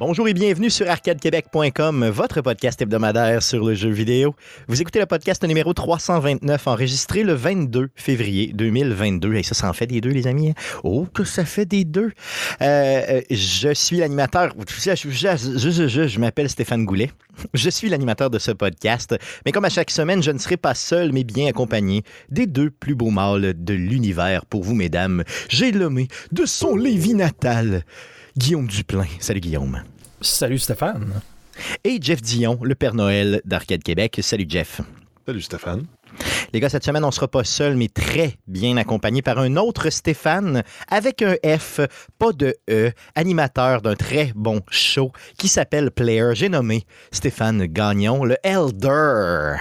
Bonjour et bienvenue sur arcadequebec.com, votre podcast hebdomadaire sur le jeu vidéo. Vous écoutez le podcast numéro 329, enregistré le 22 février 2022. Et ça, ça en fait des deux, les amis. Oh, que ça fait des deux. Euh, je suis l'animateur. Je, je, je, je m'appelle Stéphane Goulet. Je suis l'animateur de ce podcast. Mais comme à chaque semaine, je ne serai pas seul, mais bien accompagné des deux plus beaux mâles de l'univers pour vous, mesdames. J'ai nommé de son Lévis natal. Guillaume Duplain. Salut Guillaume. Salut Stéphane. Et Jeff Dion, le Père Noël d'Arcade Québec. Salut Jeff. Salut Stéphane. Les gars, cette semaine, on ne sera pas seul, mais très bien accompagné par un autre Stéphane avec un F, pas de E, animateur d'un très bon show qui s'appelle Player. J'ai nommé Stéphane Gagnon, le Elder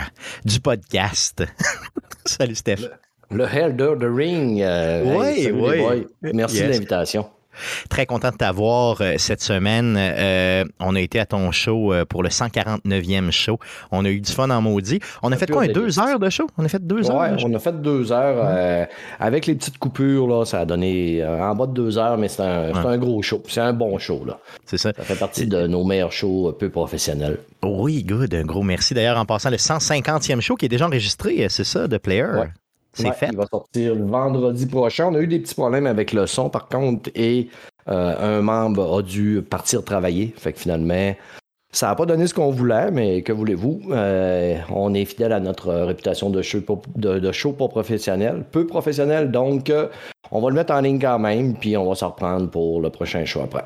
du podcast. Salut Steph. Le, Elder the Ring. oui, oui. Merci de l'invitation. Très content de t'avoir euh, cette semaine. Euh, on a été à ton show euh, pour le 149e show. On a eu du fun en maudit. On a fait quoi, deux heures de show? On a fait deux heures? on a fait deux heures. avec les petites coupures, là, ça a donné en bas de deux heures, mais c'est un, gros show. C'est un bon show. Là. C'est ça. Ça fait partie de nos meilleurs shows peu professionnels. Oui, good. Un gros merci. D'ailleurs, en passant le 150e show qui est déjà enregistré, c'est ça, de Player? C'est fait. Il va sortir le vendredi prochain. On a eu des petits problèmes avec le son, par contre, et euh, un membre a dû partir travailler. Fait que finalement, ça n'a pas donné ce qu'on voulait, mais que voulez-vous? Euh, on est fidèle à notre réputation de show, de, de show pas professionnel, peu professionnel, donc euh, on va le mettre en ligne quand même, puis on va s'en reprendre pour le prochain show après.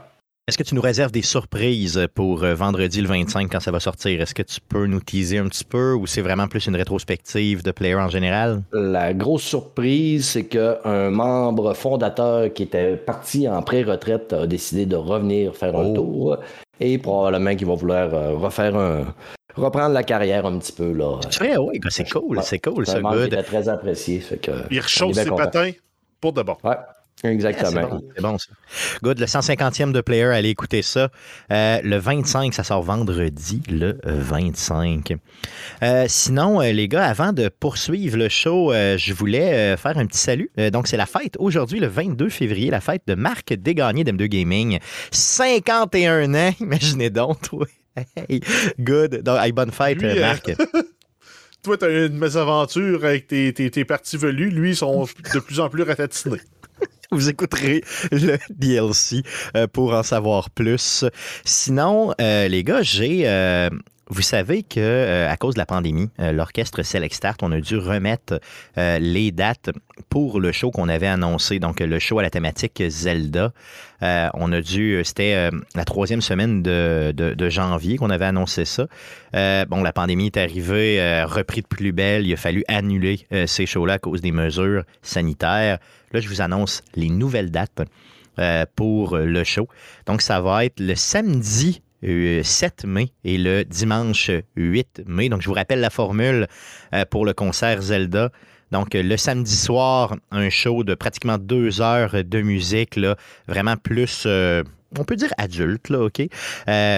Est-ce que tu nous réserves des surprises pour euh, vendredi le 25 quand ça va sortir? Est-ce que tu peux nous teaser un petit peu ou c'est vraiment plus une rétrospective de player en général? La grosse surprise, c'est qu'un membre fondateur qui était parti en pré-retraite a décidé de revenir faire un oh. tour et probablement qu'il va vouloir euh, refaire un, reprendre la carrière un petit peu. là. C'est oui, c'est cool, c'est cool, ça, good. très apprécié. Il rechausse ses patins pour de bon. Ouais. Exactement. c'est bon, ça. Good, le 150e de player, allez écouter ça. Euh, le 25, ça sort vendredi, le 25. Euh, sinon, euh, les gars, avant de poursuivre le show, je voulais faire un petit salut. donc, c'est la fête aujourd'hui, le 22 février, la fête de Marc Dégagné d'M2 Gaming. 51 ans, imaginez donc, toi. Hey, good. Donc, bonne fête, Marc. toi, tu as une mésaventure avec tes, tes, tes parties velues. Lui, ils sont de plus en plus ratatinés vous écouterez le DLC euh, pour en savoir plus. Sinon, euh, les gars, j'ai euh, vous savez que à cause de la pandémie, l'orchestre Select Start, on a dû remettre les dates pour le show qu'on avait annoncé, donc le show à la thématique Zelda. on a dû, c'était la troisième semaine de, janvier qu'on avait annoncé ça. bon, la pandémie est arrivée, repris de plus belle, il a fallu annuler ces shows-là à cause des mesures sanitaires. Là, je vous annonce les nouvelles dates euh, pour le show. Donc, ça va être le samedi 7 euh, mai et le dimanche 8 mai. Donc, je vous rappelle la formule euh, pour le concert Zelda. Donc, le samedi soir, un show de pratiquement deux heures de musique, là, vraiment plus, on peut dire adulte, là, OK?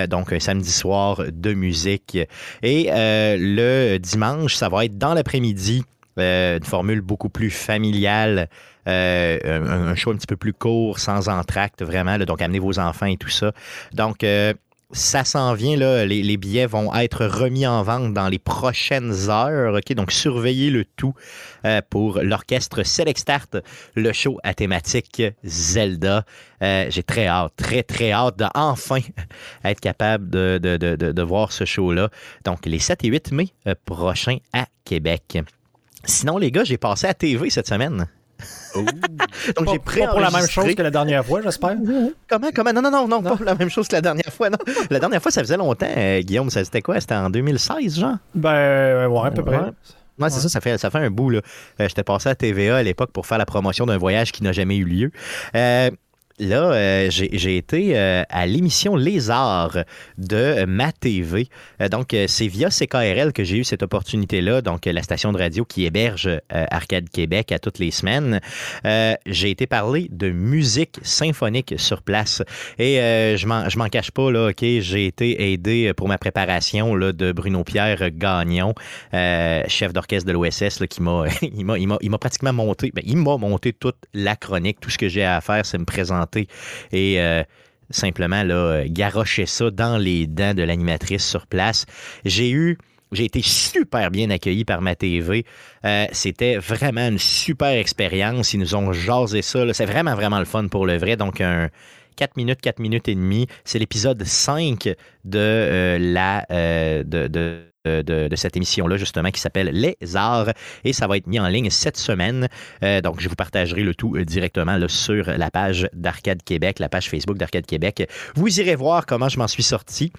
donc, un samedi soir de musique. Et le dimanche, ça va être dans l'après-midi, une formule beaucoup plus familiale euh, un, show un petit peu plus court, sans entracte, vraiment. donc, amenez vos enfants et tout ça. Donc, euh, ça s'en vient, là, les, billets vont être remis en vente dans les prochaines heures. Donc, surveillez le tout euh, pour l'orchestre Select Start, le show à thématique Zelda. J'ai très hâte, très, très hâte d'enfin être capable de, de, de, de, voir ce show-là. Donc, les 7 et 8 mai prochains à Québec. Sinon, les gars, j'ai passé à TV cette semaine. Donc j'ai pris pour la même chose que la dernière fois, j'espère. Comment, comment? Non, non, non, non, pas la même chose que la dernière fois. Non. La dernière fois, ça faisait longtemps, euh, Guillaume. C'était quoi? C'était en 2016, genre? Ben, ouais, à peu près. Ouais, c'est ça, ça fait, ça fait un bout. Là. Euh, j'étais passé à TVA à l'époque pour faire la promotion d'un voyage qui n'a jamais eu lieu. Euh, Là, euh, j'ai été euh, à l'émission Les Arts de ma TV. Euh, donc, c'est via CKRL que j'ai eu cette opportunité-là, donc la station de radio qui héberge Arcade Québec à toutes les semaines. j'ai été parler de musique symphonique sur place. Et je m'en cache pas, là, OK, j'ai été aidé pour ma préparation là, de Bruno Pierre Gagnon, chef d'orchestre de l'OSS, qui m'a pratiquement monté, ben, il m'a monté toute la chronique. Tout ce que j'ai à faire, c'est me présenter et euh, simplement là, garrocher ça dans les dents de l'animatrice sur place. J'ai eu j'ai été super bien accueilli par ma TV. Euh, c'était vraiment une super expérience. Ils nous ont jasé ça. C'est vraiment, vraiment le fun pour le vrai. Donc, un 4 minutes, 4 minutes et demie. C'est l'épisode 5 de euh, la euh, cette émission-là, justement, qui s'appelle Les Arts. Et ça va être mis en ligne cette semaine. donc, je vous partagerai le tout directement sur la page d'Arcade Québec, la page Facebook d'Arcade Québec. Vous irez voir comment je m'en suis sorti.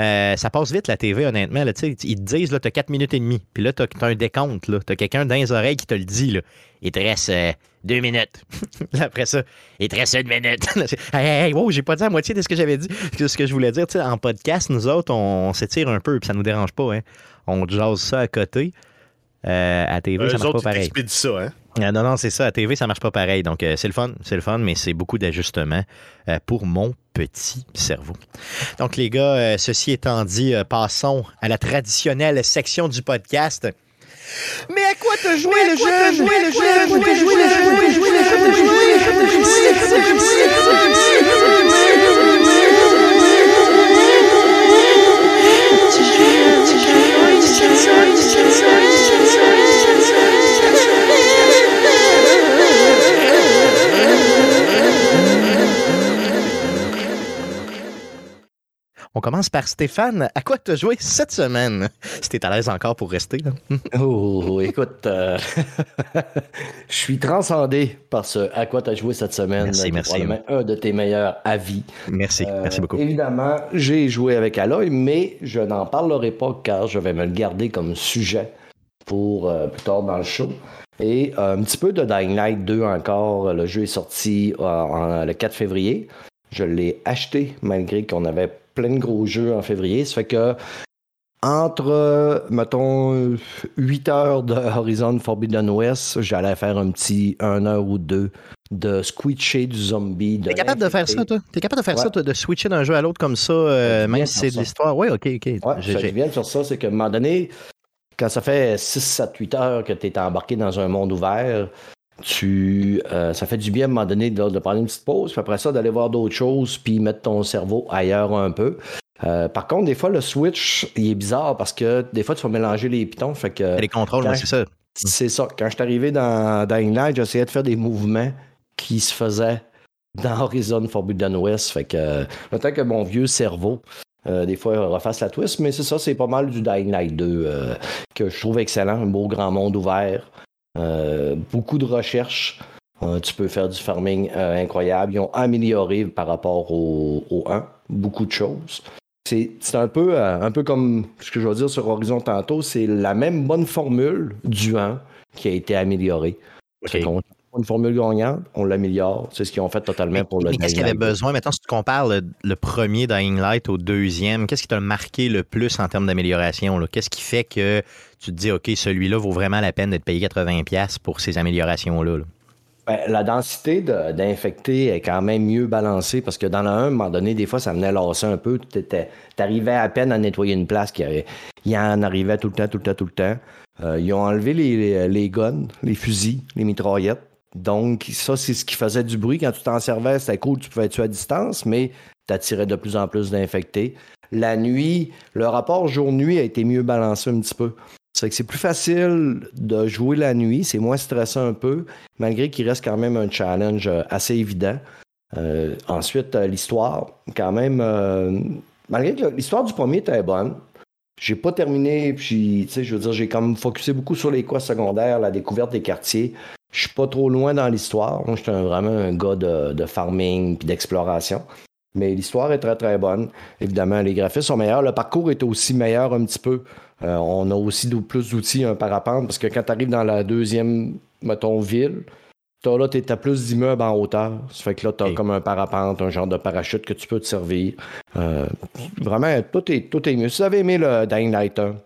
Euh, ça passe vite la TV, honnêtement. Là, ils te disent tu as 4 minutes et demie. Puis là, tu as, un décompte. Tu as quelqu'un dans les oreilles qui te le dit. Là. Il te reste 2 euh, minutes. Après ça, il te reste une minute. hey, hey, wow, j'ai pas dit la moitié de ce que j'avais dit. Ce que je voulais dire, en podcast, nous autres, on, s'étire un peu, puis ça nous dérange pas. Hein. On jase ça à côté. Euh, à TV, ça marche pas pareil. ça, hein? Ah, non, non, c'est ça. À TV, ça marche pas pareil. Donc, euh, c'est le fun, c'est le fun, mais c'est beaucoup d'ajustements euh, pour mon petit cerveau. Donc, les gars, ceci étant dit, passons à la traditionnelle section du podcast. Mais à quoi te jouer le jeu? Jouer le jeu? On commence par Stéphane. À quoi tu as joué cette semaine? Si tu à l'aise encore pour rester. oh, écoute, euh, je suis transcendé par ce à quoi tu as joué cette semaine. Merci, merci. un de tes meilleurs avis. Merci, euh, merci beaucoup. Évidemment, j'ai joué avec Aloy, mais je n'en parlerai pas car je vais me le garder comme sujet pour euh, plus tard dans le show. Et un petit peu de Dying Light 2 encore. Le jeu est sorti le 4 février. Je l'ai acheté malgré qu'on avait plein de gros jeux en février. Ça fait que entre, mettons, 8 heures de Horizon Forbidden West, j'allais faire un petit 1 heure ou deux de switcher du zombie. T'es capable de faire ça, toi? T'es capable de faire ça, toi, de switcher d'un jeu à l'autre comme ça, euh, même si c'est de l'histoire? Oui, OK, OK. Ouais, bien de faire ça, c'est qu'à un moment donné, quand ça fait 6, 7, 8 heures que tu es embarqué dans un monde ouvert, tu, euh, ça fait du bien à un moment donné de, prendre une petite pause, puis après ça, d'aller voir d'autres choses, puis mettre ton cerveau ailleurs un peu. Euh, par contre, des fois, le switch, il est bizarre parce que des fois, tu vas mélanger les pitons. Fait que, les contrôles, c'est ça. C'est ça. Quand je suis arrivé dans Dying Light, j'essayais de faire des mouvements qui se faisaient dans Horizon Forbidden West. Fait que, le temps que mon vieux cerveau, euh, des fois, refasse la twist, mais c'est ça, c'est pas mal du Dying Light 2 que je trouve excellent. Un beau grand monde ouvert. Euh, beaucoup de recherches. Euh, tu peux faire du farming euh, incroyable. Ils ont amélioré par rapport au, 1 beaucoup de choses. C'est un peu, un peu comme ce que je veux dire sur Horizon tantôt, c'est la même bonne formule du 1 qui a été améliorée. Une formule gagnante, on l'améliore. C'est ce qu'ils ont fait totalement pour le Mais qu'est-ce qu'il y avait besoin? Maintenant, si tu compares le, premier Dying Light au deuxième, qu'est-ce qui t'a marqué le plus en termes d'amélioration? Qu'est-ce qui fait que tu te dis, OK, celui-là vaut vraiment la peine d'être payé 80$ pour ces améliorations-là? Ben, la densité d'infectés est quand même mieux balancée parce que dans le 1, à un moment donné, des fois, ça venait lasser un peu. Tu arrivais à peine à nettoyer une place. Il y en arrivait tout le temps, tout le temps, tout le temps. Euh, ils ont enlevé les, les, guns, les fusils, les mitraillettes. Donc, ça, c'est ce qui faisait du bruit. Quand tu t'en servais, c'était cool, tu pouvais tuer à distance, mais tu attirais de plus en plus d'infectés. La nuit, le rapport jour-nuit a été mieux balancé un petit peu. C'est que c'est plus facile de jouer la nuit, c'est moins stressant un peu, malgré qu'il reste quand même un challenge euh, assez évident. Euh, ensuite, euh, l'histoire, quand même, malgré que l'histoire du premier était bonne, j'ai pas terminé, puis, tu sais, je veux dire, j'ai même focusé beaucoup sur les quests secondaires, la découverte des quartiers. Je suis pas trop loin dans l'histoire. Moi, j'étais vraiment un gars de, de farming puis d'exploration. Mais l'histoire est très, très bonne. Évidemment, les graphismes sont meilleurs. Le parcours est aussi meilleur un petit peu. Euh, on a aussi plus d'outils, un parapente, parce que quand tu arrives dans la deuxième, mettons, ville, as, là, tu as plus d'immeubles en hauteur. Ça fait que là, tu as comme un parapente, un genre de parachute que tu peux te servir. Euh, vraiment, tout est, tout est mieux. Si vous avez aimé le Dying Light 1,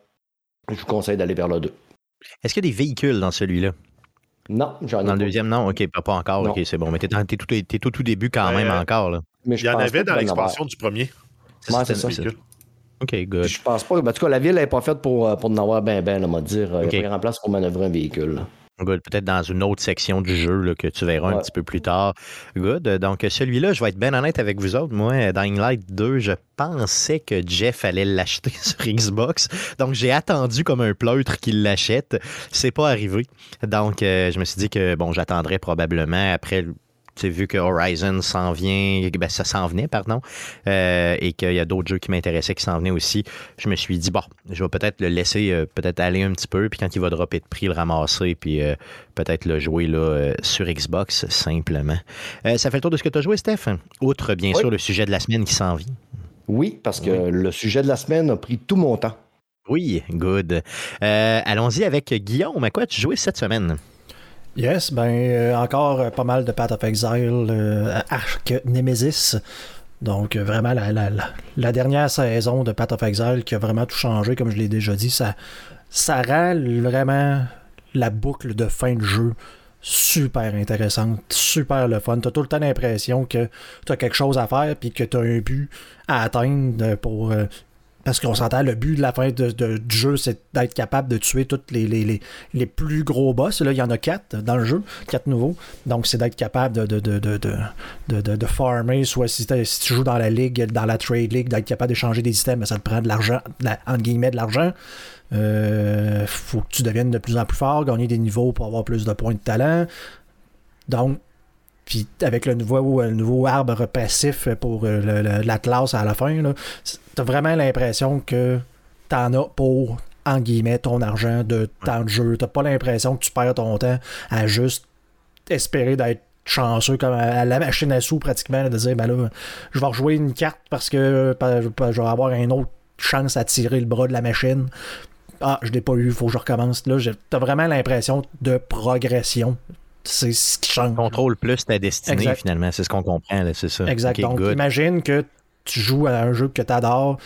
je vous conseille d'aller vers le 2. Est-ce qu'il y a des véhicules dans celui-là? Non, j'en ai Dans le deuxième, non? OK, pas, encore. OK, c'est bon. Mais t'es, es, tout, tout début quand même encore. Là. Mais Il y en avait dans l'expansion du premier. C'est, c'est ça. OK, good. Je pense pas. En tout cas, la ville n'est pas faite pour, euh, pour en avoir ben ben, on va dire. Il n'y a rien en place pour manœuvrer un véhicule. Peut-être dans une autre section du jeu que tu verras un petit peu plus tard. Good. Donc, celui-là, je vais être bien honnête avec vous autres. Moi, Dying Light 2, je pensais que Jeff allait l'acheter sur Xbox. Donc, j'ai attendu comme un pleutre qu'il l'achète. C'est pas arrivé. Donc, euh, je me suis dit que, bon, j'attendrai probablement après vu que Horizon s'en vient, ben, ça s'en venait, pardon, euh, et qu'il y a d'autres jeux qui m'intéressaient qui s'en venaient aussi, je me suis dit, bon, je vais peut-être le laisser euh, peut-être aller un petit peu, puis quand il va dropper de prix, le ramasser, puis euh, peut-être le jouer là, sur Xbox, simplement. ça fait le tour de ce que tu as joué, Steph? Outre, bien sûr, le sujet de la semaine qui s'en vient. Oui, parce que le sujet de la semaine a pris tout mon temps. Oui, good. Allons-y avec Guillaume. À quoi tu joué cette semaine? Yes, ben euh, encore euh, pas mal de Path of Exile, euh, Arc Nemesis. Donc vraiment la, la, dernière saison de Path of Exile qui a vraiment tout changé, comme je l'ai déjà dit, ça, ça rend vraiment la boucle de fin de jeu super intéressante, super le fun. T'as tout le temps l'impression que t'as quelque chose à faire puis que t'as un but à atteindre pour parce qu'on s'entend, le but de la fin de, du jeu, c'est d'être capable de tuer tous les, les, les, plus gros boss. Là, il y en a quatre dans le jeu, quatre nouveaux. Donc, c'est d'être capable de, de, de, farmer, soit si, tu joues dans la ligue, dans la trade league, d'être capable d'échanger des items, mais ça te prend de l'argent, entre guillemets, de l'argent. Euh, faut que tu deviennes de plus en plus fort, gagner des niveaux pour avoir plus de points de talent. Donc, puis avec le nouveau, le nouveau arbre passif pour euh, la classe à la fin, t'as vraiment l'impression que t'en as pour, en guillemets, ton argent de temps de jeu. T'as pas l'impression que tu perds ton temps à juste espérer d'être chanceux comme à la machine à sous pratiquement de dire ben là je vais rejouer une carte parce que je vais avoir une autre chance à tirer le bras de la machine. Ah je l'ai pas eu il faut que je recommence. Là t'as vraiment l'impression de progression c'est ce qui change. Contrôle plus ta destinée, finalement. C'est ce qu'on comprend, c'est ça. Exact. Donc, imagine que tu joues à un jeu que tu adores.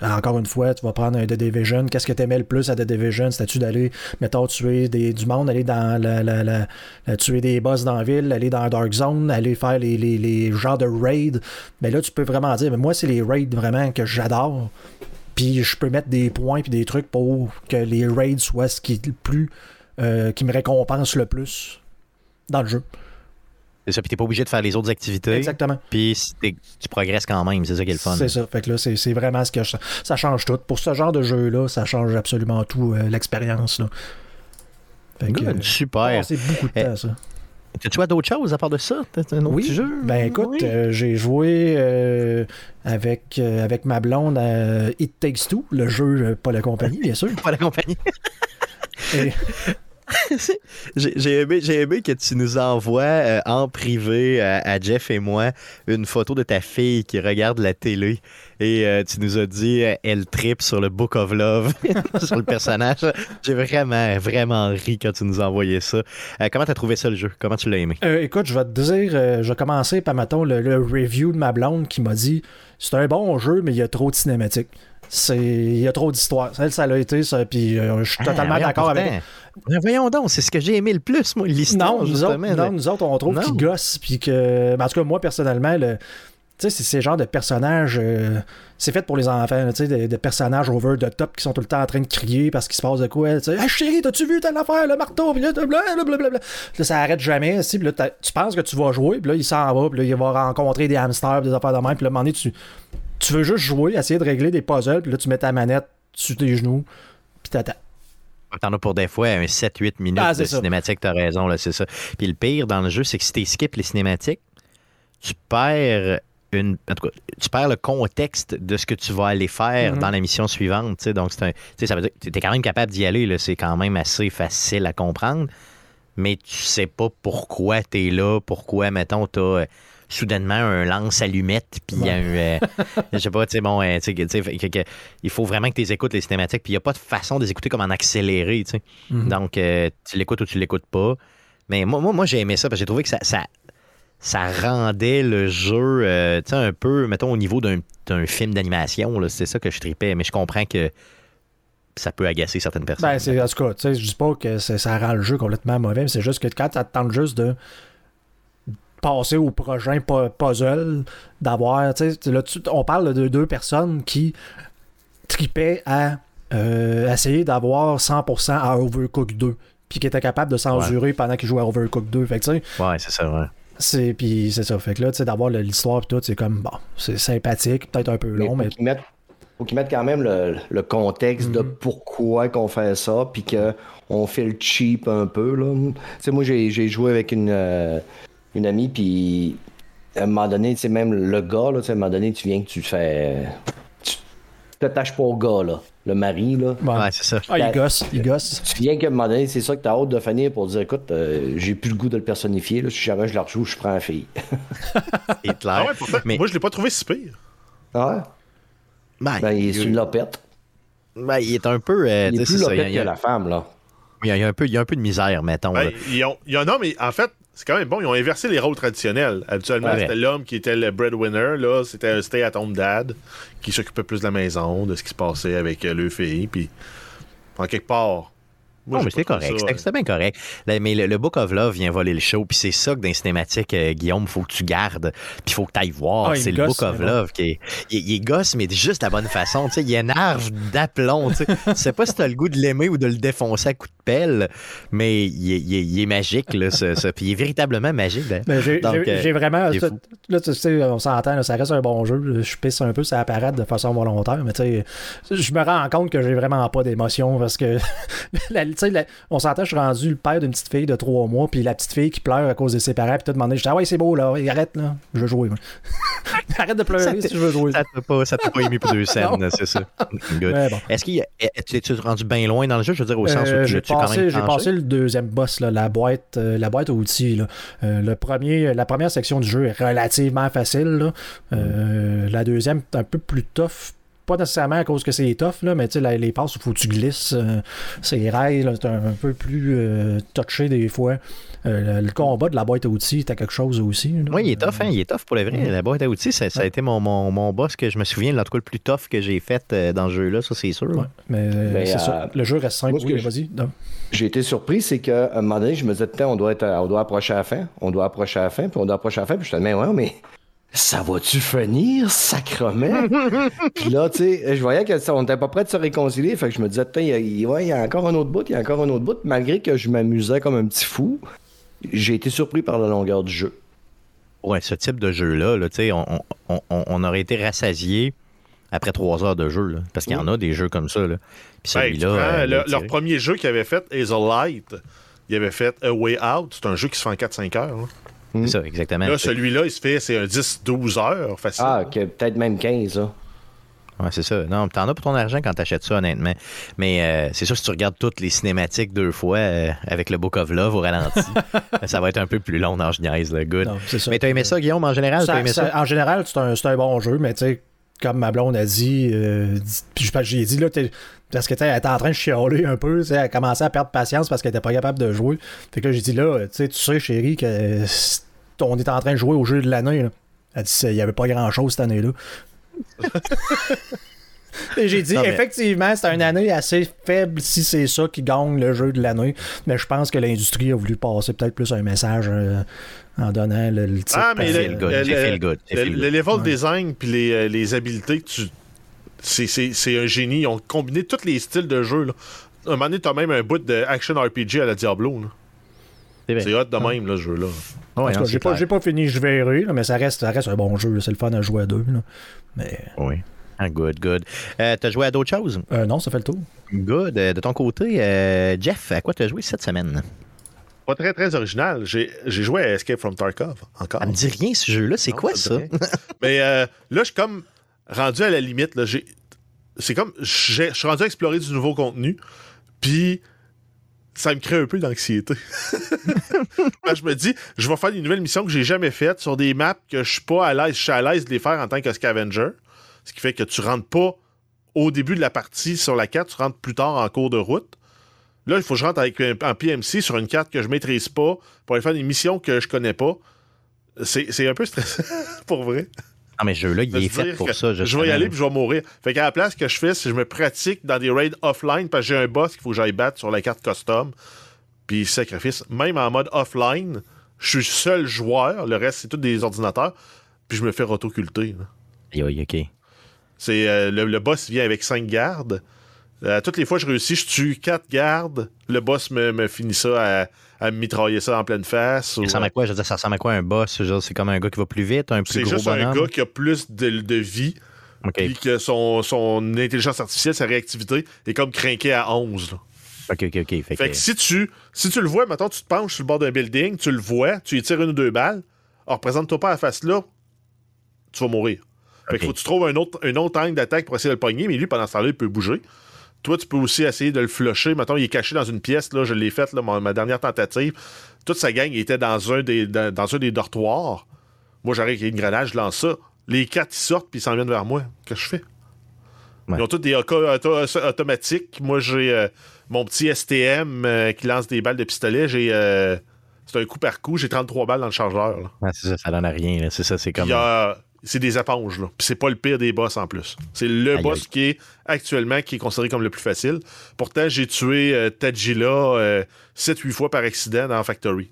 Encore une fois, tu vas prendre un The Division. Qu'est-ce que tu aimais le plus à The Division? C'était-tu d'aller, mettons, tuer des, du monde, aller dans la, tuer des boss dans la ville, aller dans Dark Zone, aller faire les, les, genres de raids? Mais là, tu peux vraiment dire, mais moi, c'est les raids vraiment que j'adore. Puis je peux mettre des points puis des trucs pour que les raids soient ce qui est le plus. Euh, qui me récompense le plus dans le jeu. C'est ça, puis t'es pas obligé de faire les autres activités. Exactement. Puis tu progresses quand même, c'est ça qui est le fun. C'est ça, fait que là, c'est vraiment ce que ça change tout. Pour ce genre de jeu-là, ça change absolument tout euh, l'expérience. Euh, super. C'est beaucoup de eh, temps, ça. T'as-tu joué à d'autres choses à part de ça? un autre oui. jeu? Ben écoute, euh, j'ai joué avec, avec ma blonde à It Takes Two, le jeu, pas la compagnie, bien sûr. pas la compagnie. Et, j'ai aimé, que tu nous envoies euh, en privé à, Jeff et moi une photo de ta fille qui regarde la télé et euh, tu nous as dit euh, elle trip sur le Book of Love sur le personnage. J'ai vraiment vraiment ri quand tu nous as envoyé ça. comment t'as trouvé ça le jeu? Comment tu l'as aimé? Écoute, je vais te dire, je vais commencer par mettons le, le review de ma blonde qui m'a dit c'est un bon jeu mais il y a trop de cinématiques c'est il y a trop d'histoires. Elle, ça l'a été, ça, puis euh, je suis ah, totalement d'accord avec. Mais voyons donc, c'est ce que j'ai aimé le plus, moi, l'histoire. Non, nous autres, non, nous autres, on trouve qu'ils gossent, puis que. Ben, en tout cas, moi, personnellement, le. Tu sais, c'est ces genres de personnages, euh, c'est fait pour les enfants, tu sais, des, personnages over the top qui sont tout le temps en train de crier parce qu'il se passe de quoi, tu sais, hey, chérie, t'as-tu vu telle affaire, le marteau, puis là, blablabla. Là, ça arrête jamais, puis là, tu penses que tu vas jouer, puis là, il s'en va, puis là, il va rencontrer des hamsters, des affaires de même, puis là, à un moment donné, tu tu veux juste jouer, essayer de régler des puzzles, puis là, tu mets ta manette sur tes genoux, puis t'attends. T'en as pour des fois un 7-8 minutes ah, de cinématique, t'as raison, là, c'est ça. Puis le pire dans le jeu, c'est que si tu skippes les cinématiques, tu perds une. En tout cas, tu perds le contexte de ce que tu vas aller faire mhm. dans la mission suivante. Donc, un, ça veut dire que tu es quand même capable d'y aller. C'est quand même assez facile à comprendre. Mais tu sais pas pourquoi tu es là, pourquoi, mettons, tu as soudainement un lance-allumette, puis il y a un. Euh, je sais pas, tu sais, bon, euh, il faut vraiment que tu écoutes les cinématiques, puis il n'y a pas de façon de les écouter comme en accéléré, tu sais. Mhm. Donc, euh, tu l'écoutes ou tu l'écoutes pas. Mais moi, moi, moi j'ai aimé ça, parce que j'ai trouvé que ça, ça, ça rendait le jeu, tu sais, un peu, mettons, au niveau d'un film d'animation, c'est ça que je tripais, mais je comprends que ça peut agacer certaines personnes. Ben, c'est, en tout cas, tu sais, je dis pas que ça rend le jeu complètement mauvais, mais c'est juste que quand tu attends juste de passer au prochain puzzle, d'avoir, on parle de deux personnes qui tripaient à euh, essayer d'avoir 100% à Overcooked 2. puis qui était capable de s'endurer pendant qu'il jouait à Overcooked 2. Fait que, tu sais, Ouais, c'est ça, ouais. c'est, puis c'est ça. Fait que là, tu sais, d'avoir l'histoire pis tout, c'est comme, bon, c'est sympathique, peut-être un peu Mais long, faut mais qu'ils mettent- faut qu'ils mettent quand même le, le contexte de Mhm. pourquoi qu'on fait ça, puis qu'on fait le cheap un peu. Là. Tu sais, moi, j'ai j'ai joué avec une, euh, une amie, puis à un moment donné, tu sais, même le gars, là, tu sais, à un moment donné, tu viens que tu fais. Tu t'attaches pas au gars, là, le mari, là. bon. Ouais, c'est ça. Ah, il gosse, il gosse. Tu viens qu'à un moment donné, c'est ça que t'as hâte de finir pour dire écoute, euh, j'ai plus le goût de le personnifier, là, si jamais je la rejoue, je prends la fille. C'est clair. Ah ouais, pourtant, Mais- moi, je l'ai pas trouvé si pire. Ah ouais? Ben, Ben, il est il, une lopette. ben, il est un peu. euh, Il est plus ça, il y a- lopette il y que a- la femme, là. il y a- il y a un peu- il y a un peu de misère, mettons. Ben, ils ont, ils ont- non, mais en fait, c'est quand même bon. Ils ont inversé les rôles traditionnels. Habituellement, Ouais. c'était l'homme qui était le breadwinner. Là, c'était un stay-at-home dad qui s'occupait plus de la maison, de ce qui se passait avec euh, le fille. Puis, en quelque part. moi, Non, mais trouvé correct. C'était bien correct. Là, Mais le, le Book of Love vient voler le show. Puis c'est ça que dans les cinématiques, euh, Guillaume, faut que tu gardes. Puis faut que tu ailles voir. Ah, c'est le gosse, Book of. Love qui est. Il, il est gosse, mais de juste la bonne façon. Tu sais, il énerve d'aplomb. Tu sais. Tu sais pas si t'as le goût de l'aimer ou de le défoncer à coups de pelle, mais il est, il est- il est magique, là, ce, ce- Puis il est véritablement magique. j'ai, euh, j'ai vraiment. ça- là, tu sais, on s'entend, ça reste un bon jeu. Je pisse un peu sa parade de façon volontaire, mais tu sais, je me rends compte que j'ai vraiment pas d'émotion parce que, la- la- on s'entend, je suis rendu le père d'une petite fille de trois mois, puis la petite fille qui pleure à cause de ses parents, puis tout demandé, je dis, ah ouais, c'est beau, là, arrête, là, je veux jouer. arrête de Ça pleurer si je veux jouer. Ça t'a pas, ça t'a pas émis pour deux scènes, c'est ça. Bon. Est-ce a- tu es rendu bien loin dans le jeu, je veux dire, au sens Euh, où tu quand passé, j'ai passé le deuxième boss, là, la boîte, euh, la boîte à outils. là. Euh, le premier, la première section du jeu est relativement facile. là. Euh, La deuxième est un peu plus tough. Pas nécessairement à cause que c'est tough, là, mais tu sais, la- les passes où faut que tu glisses, euh, ces rails, là, c'est un, un peu plus euh, touché des fois. Euh, le, le combat de la boîte à outils, t'as quelque chose aussi. là. Oui, il est tough, hein, il est tough pour le vrai. La boîte à outils, ça, ça a Ouais. été mon, mon, mon boss que je me souviens, en tout cas, le plus tough que j'ai fait euh, dans ce jeu-là, ça c'est sûr. Ouais, mais Mais, c'est euh, ça. Le jeu reste simple. moi, ce Oui, que je- vas-y. J'ai été surpris, c'est qu'à un moment donné, je me disais, on doit, être, on doit approcher à la fin, on doit approcher à la fin, puis on doit approcher à la fin, puis je te dis, mais ouais, mais ça va-tu finir, sacrement? puis là, tu sais, je voyais qu'on n'était pas prêt de se réconcilier, fait que je me disais, Tiens, il y a- il ouais, il y a encore un autre bout, il y a encore un autre bout, malgré que je m'amusais comme un petit fou, j'ai été surpris par la longueur du jeu. Ouais, ce type de jeu-là, là, tu sais, on, on, on- on aurait été rassasié après trois heures de jeu, là, parce qu'il y en a des jeux comme ça. Là. Puis celui-là. euh, le- leur premier jeu qu'ils avaient fait, Light, ils avaient fait A Way Out. C'est un jeu qui se fait en 4-5 heures. là. C'est ça, exactement. Là, celui-là, il se fait, c'est un 10-12 heures facile. Ah, que peut-être même 15, là. Ouais, c'est ça. Non, t'en as pour ton argent quand t'achètes ça, honnêtement. Mais euh, c'est sûr, si tu regardes toutes les cinématiques deux fois euh, avec le Book of Love au ralenti, ça va être un peu plus long dans Niaise, le good. Non, c'est ça. Mais t'as aimé ça, Guillaume, en général? Ça- aimé ça- ça? En général, c'est un, c'est un bon jeu, mais tu sais, comme ma blonde a dit, euh, dit- puis je- j'ai dit, là, t'es- parce que tu sais, elle était en train de chialer un peu, tu sais, elle commençait à perdre patience parce qu'elle était pas capable de jouer. Fait que là, j'ai dit, là, tu sais, tu sais, chérie, que euh, on est en train de jouer au jeu de l'année. là. Elle dit, il y avait pas grand-chose cette année-là. Et j'ai dit, Non, mais- effectivement, c'est une année assez faible si c'est ça qui gagne le jeu de l'année. Mais je pense que l'industrie a voulu passer peut-être plus un message euh, en donnant le, le titre. Ah, mais le- le good, le- level design puis les, euh, les habiletés que tu. C'est, un génie. Ils ont combiné tous les styles de jeu. Là. À un moment donné, t'as même un bout de action RPG à la Diablo. C'est hot de même, là, ce jeu-là. Ouais, cas, c'est j'ai pas, fini, je verrai, là, mais ça reste, ça reste un bon jeu. C'est le fun à jouer à deux. là. Mais Oui. Ah, good, good. Euh, t'as joué à d'autres choses? euh, non, ça fait le tour. Good. Euh, de ton côté, euh, Jeff, à quoi t'as joué cette semaine? Pas très, très original. J'ai, joué à Escape from Tarkov encore. Ça me dit rien, ce jeu-là. C'est quoi ça? Mais euh, là, je suis comme rendu à la limite. C'est comme. Je suis rendu à explorer du nouveau contenu. Puis. Ça me crée un peu d'anxiété. Je me dis, je vais faire des nouvelles missions que j'ai jamais faites sur des maps que je suis pas à l'aise. Je suis à l'aise de les faire en tant que scavenger. Ce qui fait que tu rentres pas au début de la partie sur la carte, tu rentres plus tard en cours de route. Là, il faut que je rentre avec en PMC sur une carte que je maîtrise pas pour aller faire des missions que je connais pas. C'est un peu stressant, pour vrai. Non, mais ce jeu-là, il est fait pour ça. Je vais y aller puis je vais mourir. Fait qu'à la place que je fais, c'est que je me pratique dans des raids offline parce que j'ai un boss qu'il faut que j'aille battre sur la carte custom. Puis sacrifice, même en mode offline, je suis seul joueur, le reste c'est tous des ordinateurs, puis je me fais rotoculter. aïe, ok. C'est euh, le, le boss vient avec cinq gardes. Euh, toutes les fois que je réussis, je tue quatre gardes. Le boss me, me finit ça à, à me mitrailler ça en pleine face. Ça ou- ressemble à quoi? Je veux dire, ça ressemble à quoi un boss? C'est comme un gars qui va plus vite, un plus C'est gros juste un gars qui a plus de, de vie, OK, puis que son, son intelligence artificielle, sa réactivité, est comme crinquée à 11. là. OK, OK, OK. Fait, Fait que- que si tu, si tu le vois, maintenant tu te penches sur le bord d'un building, tu le vois, tu y tires une ou deux balles, alors représente-toi pas à la face là, tu vas mourir. Fait qu'il faut que tu trouves un autre, un autre angle d'attaque pour essayer de le pogner, mais lui, pendant ce temps-là, il peut bouger. Toi, tu peux aussi essayer de le flusher. Mettons, il est caché dans une pièce, là, je l'ai faite, là, ma, ma dernière tentative. Toute sa gang était dans un des, dans, dans un des dortoirs. Moi, j'arrive avec une grenade, je lance ça. Les quatre, ils sortent, puis ils s'en viennent vers moi. Qu'est-ce que je fais? Ouais. Ils ont tous des AK auto- automatiques. Moi, j'ai euh, mon petit STM euh, qui lance des balles de pistolet. J'ai. euh, c'est un coup par coup. J'ai 33 balles dans le chargeur. là. Ah, c'est ça, ça donne à rien. C'est ça, c'est comme. il y a- C'est des éponges, là. Puis c'est pas le pire des boss en plus. C'est le boss qui est actuellement qui est considéré comme le plus facile. Pourtant, j'ai tué euh, Tadjila 7-8 fois par accident dans Factory.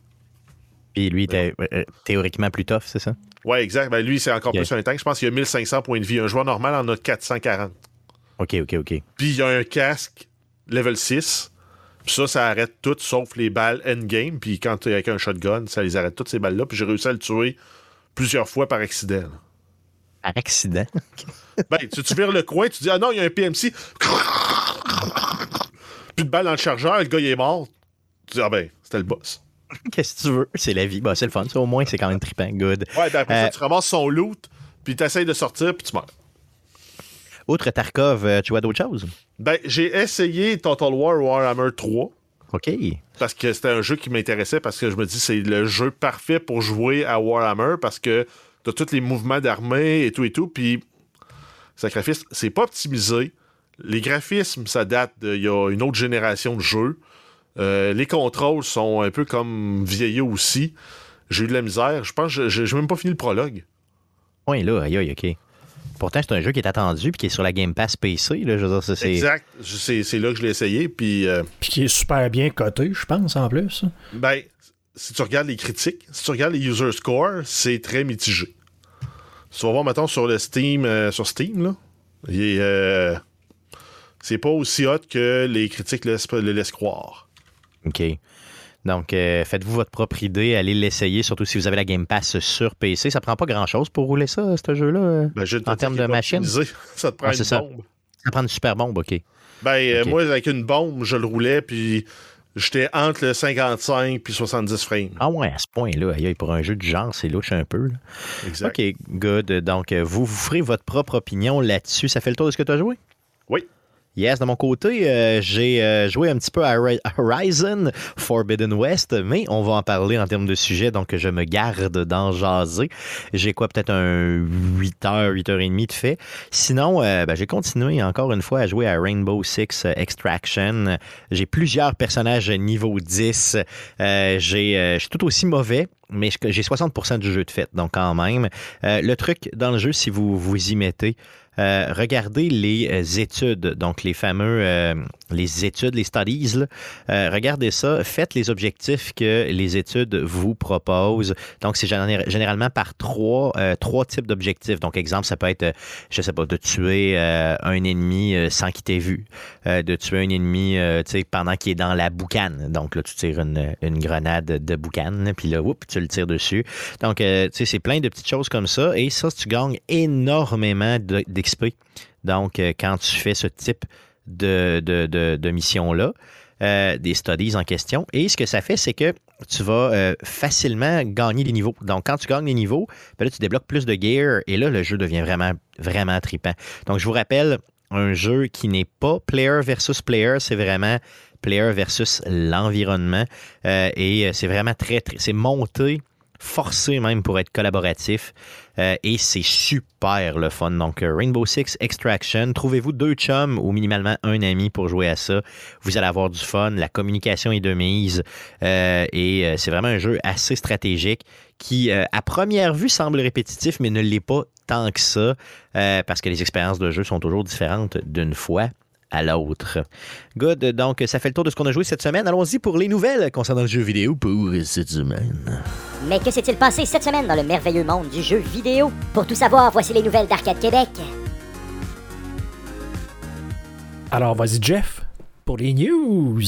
Puis lui, était euh, théoriquement plus tough, c'est ça? Ouais, exact. Ben, lui, c'est encore plus un tank. Je pense qu'il y a 1500 points de vie. Un joueur normal en a 440. OK, OK, OK. Puis il y a un casque level 6. Puis ça, ça arrête tout sauf les balles endgame. Puis quand tu es avec un shotgun, ça les arrête toutes ces balles-là. Puis j'ai réussi à le tuer plusieurs fois par accident. là. Par accident. Ben, tu, tu vires le coin, tu dis Ah non, il y a un PMC. Plus de balles dans le chargeur, le gars il est mort. Tu dis Ah ben, c'était le boss. Qu'est-ce que tu veux? C'est la vie. Bah, c'est le fun. Ça, au moins, c'est quand même trippant. Good. Ouais, ben après Euh, ça, tu ramasses son loot, puis tu essayes de sortir, puis tu meurs. Outre Tarkov, euh, tu vois d'autres choses? Ben, j'ai essayé Total War Warhammer 3. OK. parce que c'était un jeu qui m'intéressait parce que je me dis c'est le jeu parfait pour jouer à Warhammer parce que t'as tous les mouvements d'armée et tout et tout puis sacrifice c'est pas optimisé les graphismes ça date de- il y a une autre génération de jeux Euh, les contrôles sont un peu comme vieillots aussi j'ai eu de la misère je pense que j'ai même pas fini le prologue Ouais, là, aïe, aïe, OK. Pourtant, c'est un jeu qui est attendu puis qui est sur la Game Pass PC. Là, je veux dire, ça, c'est. exact c'est là que je l'ai essayé puis euh, Puis qui est super bien coté, je pense, en plus. Ben, si tu regardes les critiques, si tu regardes les user scores, c'est très mitigé. Tu vas voir, mettons, sur le Steam, euh, sur Steam, là, euh, c'est pas aussi hot que les critiques laissent, le laissent croire. OK. Donc, euh, faites-vous votre propre idée, allez l'essayer, surtout si vous avez la Game Pass sur PC. Ça prend pas grand-chose pour rouler ça, ce jeu-là. Ben, je En termes de machine? Ça te prend Ah, une bombe. Ça prend une super bombe, OK. Ben, moi, avec une bombe, je le roulais, puis j'étais entre le 55 puis 70 frames. Ah ouais, à ce point-là, pour un jeu du genre, c'est louche un peu. là. Exact. OK, good. Donc, euh, vous, vous ferez votre propre opinion là-dessus. Ça fait le tour de ce que tu as joué? Oui. Yes, de mon côté, euh, j'ai euh, joué un petit peu à Hori- Horizon Forbidden West, mais on va en parler en termes de sujet, donc je me garde d'en jaser. J'ai quoi, peut-être un 8h, 8h30 de fait. Sinon, euh, ben, j'ai continué encore une fois à jouer à Rainbow Six Extraction. J'ai plusieurs personnages niveau 10. Euh, j'ai, euh, je suis tout aussi mauvais, mais j'ai 60% du jeu de fait, donc quand même. Le truc dans le jeu, si vous vous y mettez, euh, regardez les euh, études, donc les fameux, euh, les études, les studies. regardez ça, faites les objectifs que les études vous proposent. Donc, c'est géné- généralement par trois, types d'objectifs. Donc, exemple, ça peut être, je sais pas, de tuer un ennemi sans qu'il t'ait vu, de tuer un ennemi tu sais, pendant qu'il est dans la boucane. Donc, là, tu tires une, grenade de boucane, puis là, oups, tu le tires dessus. Donc, tu sais, c'est plein de petites choses comme ça. Et ça, tu gagnes énormément de- Donc, euh, quand tu fais ce type de, mission-là, euh, des studies en question. Et ce que ça fait, c'est que tu vas euh, facilement gagner des niveaux. Donc, quand tu gagnes des niveaux, ben tu débloques plus de gear et là, le jeu devient vraiment, vraiment trippant. Donc, je vous rappelle, un jeu qui n'est pas player versus player, c'est vraiment player versus l'environnement. Et c'est vraiment très, très c'est monté, forcé même pour être collaboratif. Euh, et c'est super le fun. Donc, euh, Rainbow Six Extraction, trouvez-vous deux chums ou minimalement un ami pour jouer à ça? Vous allez avoir du fun, la communication est de mise. euh, et c'est vraiment un jeu assez stratégique qui, à première vue, semble répétitif, mais ne l'est pas tant que ça, parce que les expériences de jeu sont toujours différentes d'une fois à l'autre. Good, donc ça fait le tour de ce qu'on a joué cette semaine. Allons-y pour les nouvelles concernant le jeu vidéo pour cette semaine. Mais que s'est-il passé cette semaine dans le merveilleux monde du jeu vidéo? Pour tout savoir, voici les nouvelles d'Arcade Québec. Alors, vas-y, Jeff, pour les news.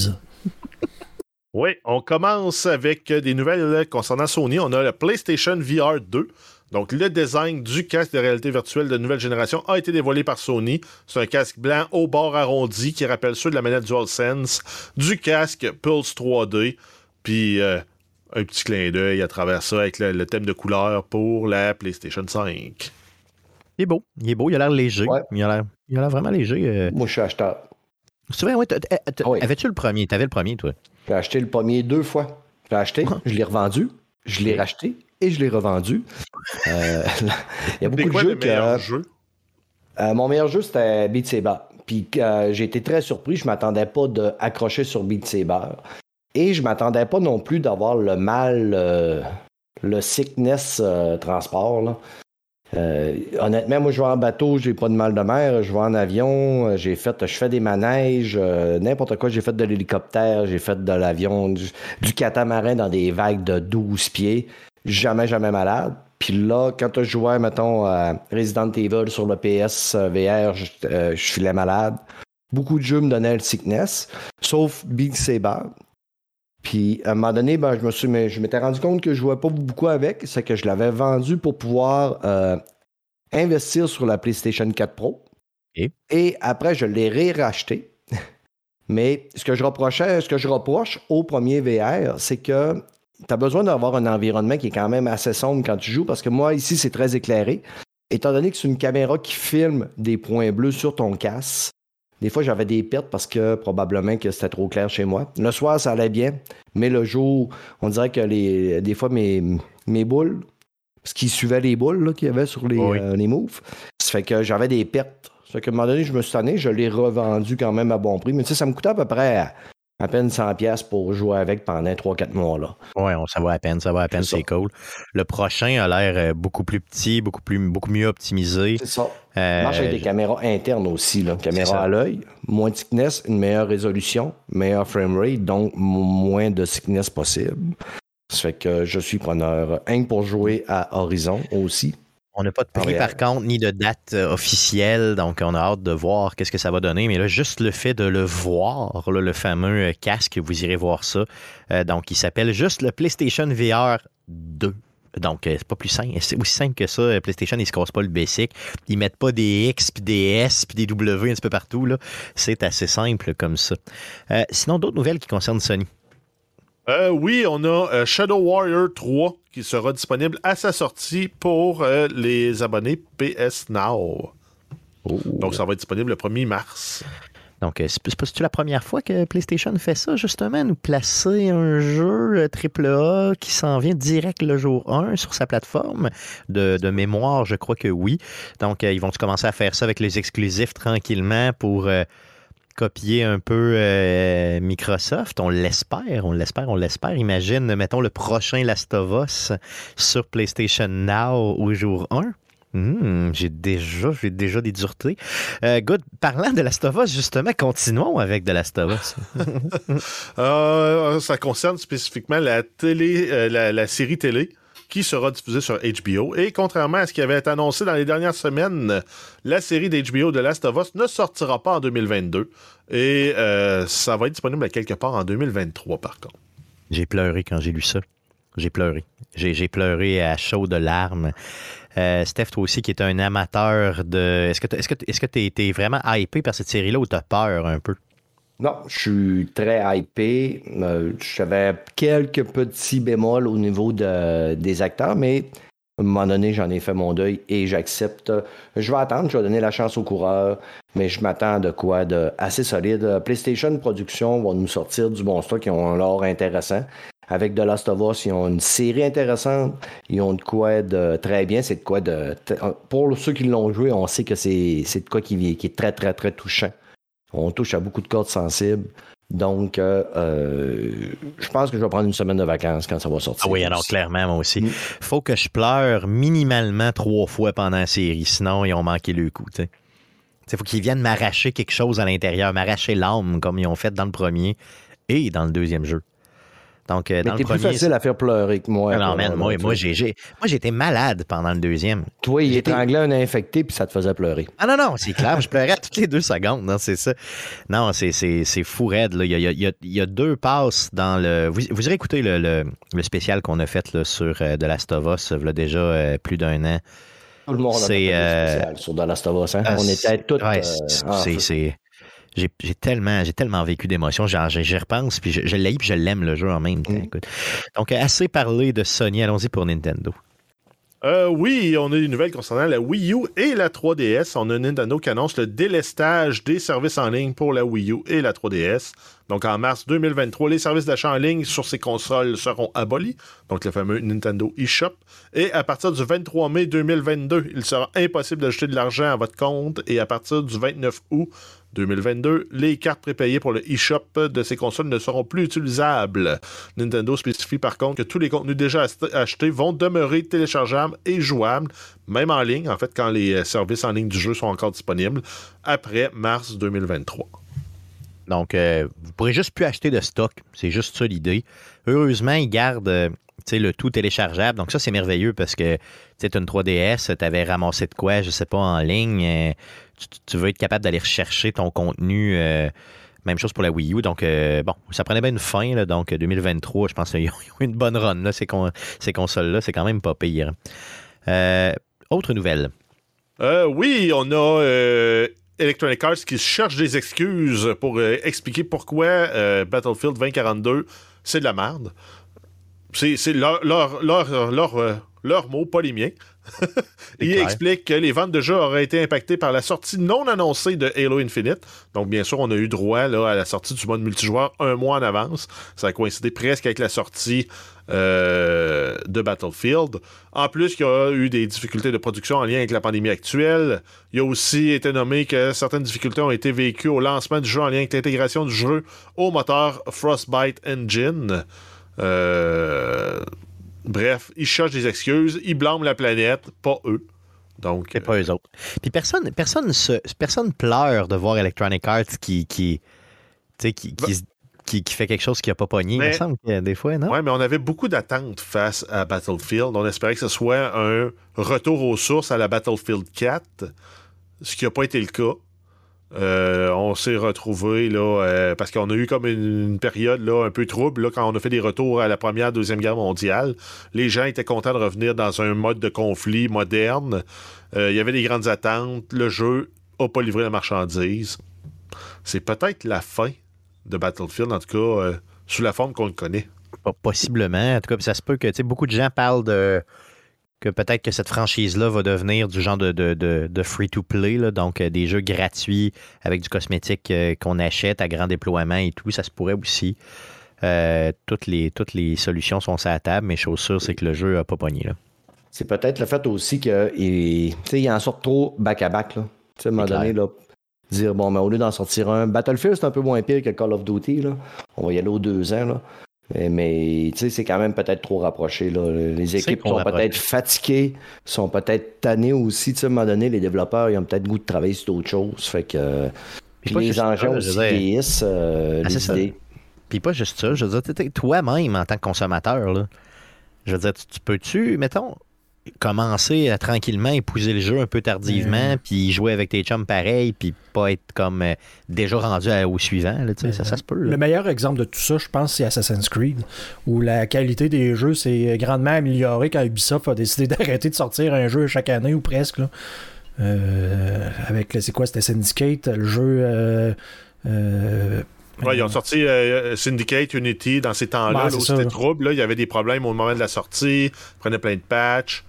Oui, on commence avec des nouvelles concernant Sony. On a le PlayStation VR 2. Donc, le design du casque de réalité virtuelle de nouvelle génération a été dévoilé par Sony. C'est un casque blanc au bord arrondi qui rappelle ceux de la manette DualSense, du casque Pulse 3D, puis euh, un petit clin d'œil à travers ça avec le, le thème de couleur pour la PlayStation 5. Il est beau. Il est beau. Il a l'air léger. Ouais. Il a l'air vraiment léger. euh. Moi, je suis acheteur. C'est vrai, Ah oui. Avais-tu le premier? T'avais le premier, toi? J'ai acheté le premier deux fois. J'ai acheté, je l'ai revendu, je l'ai racheté et je l'ai revendu. Euh, il y a beaucoup de jeux que. jeu? Euh, mon meilleur jeu, c'était Beat Saber. Puis euh, j'ai été très surpris. Je m'attendais pas d'accrocher sur Beat Saber. Et je m'attendais pas non plus d'avoir le mal, euh, le sickness transport. là. Euh, honnêtement, moi, je vais en bateau, j'ai pas de mal de mer. Je vais en avion, j'ai fait, je fais des manèges, euh, n'importe quoi. J'ai fait de l'hélicoptère, j'ai fait de l'avion, du, du catamaran dans des vagues de 12 pieds. Jamais, jamais malade. Puis là, quand je jouais, mettons, à Resident Evil sur le PS VR, je, euh, je filais malade. Beaucoup de jeux me donnaient le sickness, sauf Big Saber. Puis à un moment donné, ben, je me suis, mais je m'étais rendu compte que je jouais pas beaucoup avec, c'est que je l'avais vendu pour pouvoir euh, investir sur la PlayStation 4 Pro. Et? Et après, je l'ai ré-racheté. Mais ce que je reprochais, ce que je reproche au premier VR, c'est que tu as besoin d'avoir un environnement qui est quand même assez sombre quand tu joues, parce que moi, ici, c'est très éclairé. Étant donné que c'est une caméra qui filme des points bleus sur ton casque, des fois, j'avais des pertes parce que probablement que c'était trop clair chez moi. Le soir, ça allait bien, mais le jour, on dirait que les, des fois, mes, mes boules, parce qu'ils suivaient les boules qu'il y avait sur les, Oui. euh, les moves, ça fait que j'avais des pertes. Ça fait qu'à un moment donné, je me suis tanné, je l'ai revendu quand même à bon prix. Mais tu sais, ça me coûtait à peu près à, peine 100$ piastres pour jouer avec pendant 3-4 mois. Là. Ouais, on, ça va à peine, ça va à peine, C'est cool. Le prochain a l'air euh, beaucoup plus petit, beaucoup, plus, beaucoup mieux optimisé. C'est ça. Euh, marche avec des caméras internes aussi. Là. Caméra à l'œil, moins de thickness, une meilleure résolution, meilleur framerate, donc m- moins de thickness possible. Ça fait que je suis preneur un pour jouer à Horizon aussi. On n'a pas de prix, Ah, par ouais. contre, ni de date euh, officielle, donc on a hâte de voir qu'est-ce que ça va donner. Mais là, juste le fait de le voir, là, le fameux euh, casque, vous irez voir ça. Euh, donc, il s'appelle juste le PlayStation VR 2. Donc, c'est pas plus simple. C'est aussi simple que ça. PlayStation, ils se cassent pas le basic. Ils mettent pas des X, puis des S, puis des W un petit peu partout. là. C'est assez simple comme ça. Euh, sinon, d'autres nouvelles qui concernent Sony. Euh, oui, on a euh, Shadow Warrior 3 qui sera disponible à sa sortie pour euh, les abonnés PS Now. Donc, ça va être disponible le 1er mars. Donc, c'est c'est pas la première fois que PlayStation fait ça, justement, nous placer un jeu AAA qui s'en vient direct le jour 1 sur sa plateforme? De, de mémoire, je crois que oui. Donc, ils vont commencer à faire ça avec les exclusifs tranquillement pour copier un peu euh, Microsoft. On l'espère, on l'espère, on l'espère. Imagine, mettons, le prochain Last of Us sur PlayStation Now au jour 1. Hmm, j'ai déjà, j'ai déjà des duretés. Euh, good. Parlant de Last of Us, justement, continuons avec de Last of Us. Euh, ça concerne spécifiquement la télé, la série télé qui sera diffusée sur HBO. Et contrairement à ce qui avait été annoncé dans les dernières semaines, la série d'HBO de Last of Us ne sortira pas en 2022. Et euh, ça va être disponible à quelque part en 2023, par contre. J'ai pleuré quand j'ai lu ça. J'ai pleuré. J'ai pleuré à chaud de larmes. Euh, Steph, toi aussi, qui est un amateur de. Est-ce que tu t'es vraiment hypé par cette série-là ou t'as peur un peu? Non, je suis très hypé. Euh, J'avais quelques petits bémols au niveau de- des acteurs, mais à un moment donné, j'en ai fait mon deuil et j'accepte. Je vais attendre, je vais donner la chance aux coureurs, mais je m'attends de quoi de assez solide. PlayStation Productions vont nous sortir du bon stock, ils ont un lore intéressant. Avec The Last of Us, ils ont une série intéressante. Ils ont de quoi de très bien. C'est de quoi de. Pour ceux qui l'ont joué, on sait que c'est c'est de quoi qui, qui est très, très, très touchant. On touche à beaucoup de cordes sensibles. Donc, euh, euh, je pense que je vais prendre une semaine de vacances quand ça va sortir. Ah oui, alors clairement, moi aussi. Mm. Faut que je pleure minimalement trois fois pendant la série, sinon ils ont manqué le coup. Il faut qu'ils viennent m'arracher quelque chose à l'intérieur, m'arracher l'âme comme ils ont fait dans le premier et dans le deuxième jeu. Donc, euh, Mais dans le t'es plus premier. facile à faire pleurer que moi. Ah non, man, là, moi, j'ai, moi, été malade pendant le deuxième. Toi, il j'étais- étranglait un infecté, puis ça te faisait pleurer. Ah non, non, c'est clair, je pleurais toutes les deux secondes, non, c'est ça. Non, c'est, fou raide, là. Il y a, il y a- il y deux passes dans le... Vous, vous irez écouter le, le- le spécial qu'on a fait là, sur euh, The Last of Us, il y a déjà euh, plus d'un an. Tout le monde a fait euh, spécial sur of Us, hein? On était tous... ouais, c'est, j'ai, j'ai tellement, j'ai tellement vécu d'émotions, genre, j'y repense, puis je, je l'ai puis je l'aime le jeu en même temps. Mm. écoute. Donc, assez parlé de Sony, allons-y pour Nintendo. Euh, oui, on a des nouvelles concernant la Wii U et la 3DS. On a Nintendo qui annonce le délestage des services en ligne pour la Wii U et la 3DS. Donc en mars 2023, les services d'achat en ligne sur ces consoles seront abolis, donc le fameux Nintendo eShop. Et à partir du 23 mai 2022, il sera impossible d'ajouter de l'argent à votre compte. Et à partir du 29 août 2022, les cartes prépayées pour le eShop de ces consoles ne seront plus utilisables. Nintendo spécifie par contre que tous les contenus déjà achetés vont demeurer téléchargeables et jouables, même en ligne, en fait, quand les euh, services en ligne du jeu sont encore disponibles, après mars 2023. Donc, euh, vous pourrez juste plus acheter de stock. C'est juste ça l'idée. Heureusement, ils gardent euh, le tout téléchargeable. Donc, ça, c'est merveilleux parce que tu une 3DS, tu avais ramassé de quoi, je sais pas, en ligne. Tu, veux être capable d'aller rechercher ton contenu. euh, même chose pour la Wii U. Donc, euh, bon, ça prenait bien une fin. donc, 2023, je pense qu'ils ont eu une bonne run, ces, ces consoles-là. C'est quand même pas pire. Euh, autre nouvelle. Euh, oui, on a euh, Electronic Arts qui cherche des excuses pour euh, expliquer pourquoi euh, Battlefield 2042, c'est de la merde. C'est leur, leur, leur, leur, euh, leur mot, pas les miens. Il clair. explique que les ventes de jeux auraient été impactées par la sortie non annoncée de Halo Infinite. Donc, bien sûr, on a eu droit là, à la sortie du mode multijoueur un mois en avance. Ça a coïncidé presque avec la sortie euh, de Battlefield. En plus, il y a eu des difficultés de production en lien avec la pandémie actuelle. Il a aussi été nommé que certaines difficultés ont été vécues au lancement du jeu en lien avec l'intégration du jeu au moteur Frostbite Engine. Euh, Bref, ils cherchent des excuses, ils blâment la planète, pas eux. Donc, C'est pas eux autres. Puis personne, personne, se, personne pleure de voir Electronic Arts qui, qui, qui, qui, se- qui- qui fait quelque chose qui n'a pas pogné. Il me semble que des fois, non? Ouais, mais on avait beaucoup d'attentes face à Battlefield. On espérait que ce soit un retour aux sources à la Battlefield 4, ce qui n'a pas été le cas. Euh, on s'est retrouvé là euh, parce qu'on a eu comme une, période là un peu trouble quand on a fait des retours à la première deuxième guerre mondiale. Les gens étaient contents de revenir dans un mode de conflit moderne. Euh, Il y avait des grandes attentes. Le jeu n'a pas livré la marchandise. C'est peut-être la fin de Battlefield en tout cas sous la forme qu'on le connaît. Possiblement. En tout cas, ça se peut que beaucoup de gens parlent de que peut-être que cette franchise-là va devenir du genre de, de, de- de free-to-play, donc euh, des jeux gratuits avec du cosmétique euh, qu'on achète à grand déploiement et tout. Ça se pourrait aussi. Euh, toutes, les, toutes les solutions sont sur la table, mais chose sûre, c'est que le jeu n'a pas pogné. C'est peut-être le fait aussi qu'il il en sort trop back-à-back. sais, à un moment donné, là, dire, bon, mais au lieu d'en sortir un, Battlefield, c'est un peu moins pire que Call of Duty. Là. On va y aller aux deux ans. Là. Mais, mais, tu sais, c'est quand même peut-être trop rapproché. Là. Les équipes sont peut-être fatiguées, sont peut-être tannées aussi. Tu sais, à un moment donné, les développeurs, ils ont peut-être goût de travailler sur d'autres choses. Fait que. euh, Puis les engins aussi vieillissent, euh, Ah, les c'est ça. idées. Puis pas juste ça, je veux dire, toi-même en tant que consommateur, là, je veux dire, tu, tu peux-tu, mettons, commencer à tranquillement épouser le jeu un peu tardivement, puis jouer avec tes chums pareil, puis pas être comme euh, déjà rendu à- au suivant, là, tu sais, ça, ça se peut. là. Le meilleur exemple de tout ça, je pense, c'est Assassin's Creed, où la qualité des jeux s'est grandement améliorée quand Ubisoft a décidé d'arrêter de sortir un jeu chaque année ou presque. là. Euh, avec, le- c'est quoi, c'était Syndicate, le jeu... euh, euh, Ouais, ils ont sorti euh, Syndicate, Unity dans ces temps-là, ça. c'était trouble. Là, il y avait des problèmes au moment de la sortie, ils prenaient plein de patchs.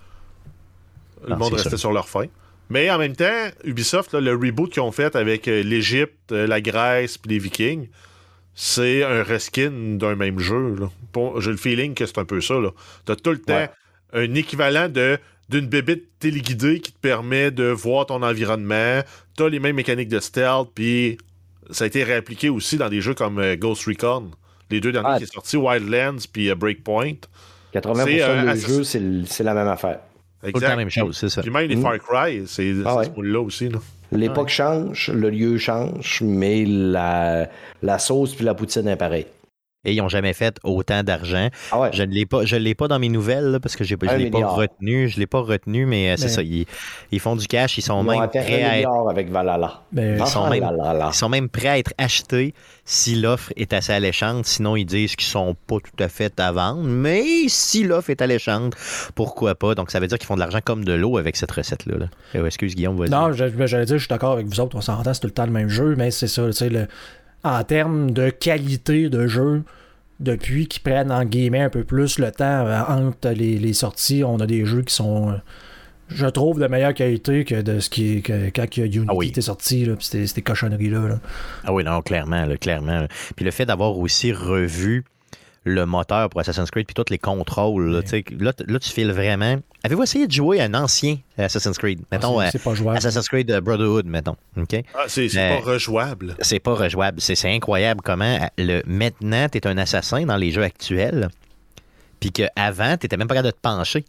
Le monde restait sûr. sur leur fin. Mais en même temps, Ubisoft, là, le reboot qu'ils ont fait avec euh, l'Égypte, euh, la Grèce puis les Vikings, c'est un reskin d'un même jeu. J'ai le feeling que c'est un peu ça. Tu as tout le temps Ouais. un équivalent de d'une bébête téléguidée qui te permet de voir ton environnement. Tu as les mêmes mécaniques de stealth, puis ça a été réappliqué aussi dans des jeux comme euh, Ghost Recon. Les deux derniers Ah. qui sont sortis, Wildlands puis Breakpoint. 80% C'est, euh, des Assassin- jeux, c'est le- c'est la même affaire. Tout le temps la même chose, c'est ça. Puis même les Mm. Far Cry, c'est Ah ouais. ce moule-là aussi. Là. L'époque change, le lieu change, mais la, la sauce puis la poutine est pareille. Et ils n'ont jamais fait autant d'argent. Ah ouais. Je ne l'ai pas, je l'ai pas dans mes nouvelles là, parce que je Un l'ai pas retenu. Je l'ai pas retenu, mais euh, c'est ça. Ils, ils font du cash. Ils sont Ils même prêts à être, avec Valhalla. Mais Ils sont même- Valhalla. ils sont même prêts à être achetés si l'offre est assez alléchante. Sinon, ils disent qu'ils sont pas tout à fait à vendre. Mais si l'offre est alléchante, pourquoi pas? Donc, ça veut dire qu'ils font de l'argent comme de l'eau avec cette recette-là. là. Euh, excuse Guillaume, vas-y. Non, je- ben, j'allais dire, je suis d'accord avec vous autres, on s'entend, c'est tout le temps le même jeu, mais c'est ça, tu sais, le- en termes de qualité de jeu, depuis qu'ils prennent en guillemets un peu plus le temps euh, entre les, les sorties, on a des jeux qui sont, euh, je trouve, de meilleure qualité que de ce qui que- quand Unity Ah oui. était sorti, là, puis c'était ces cochonneries-là. là. Ah oui, non, clairement, là, clairement. Puis le fait d'avoir aussi revu le moteur pour Assassin's Creed, puis tous les contrôles, là, là, tu files vraiment. Avez-vous essayé de jouer à un ancien Assassin's Creed? Mettons, c'est, euh, c'est pas jouable. Assassin's Creed euh, Brotherhood, mettons. OK? Ah, c'est c'est Mais- pas rejouable. C'est pas rejouable. C'est c'est incroyable comment euh, le, maintenant, tu es un assassin dans les jeux actuels. Puis qu'avant, tu même pas capable de te pencher.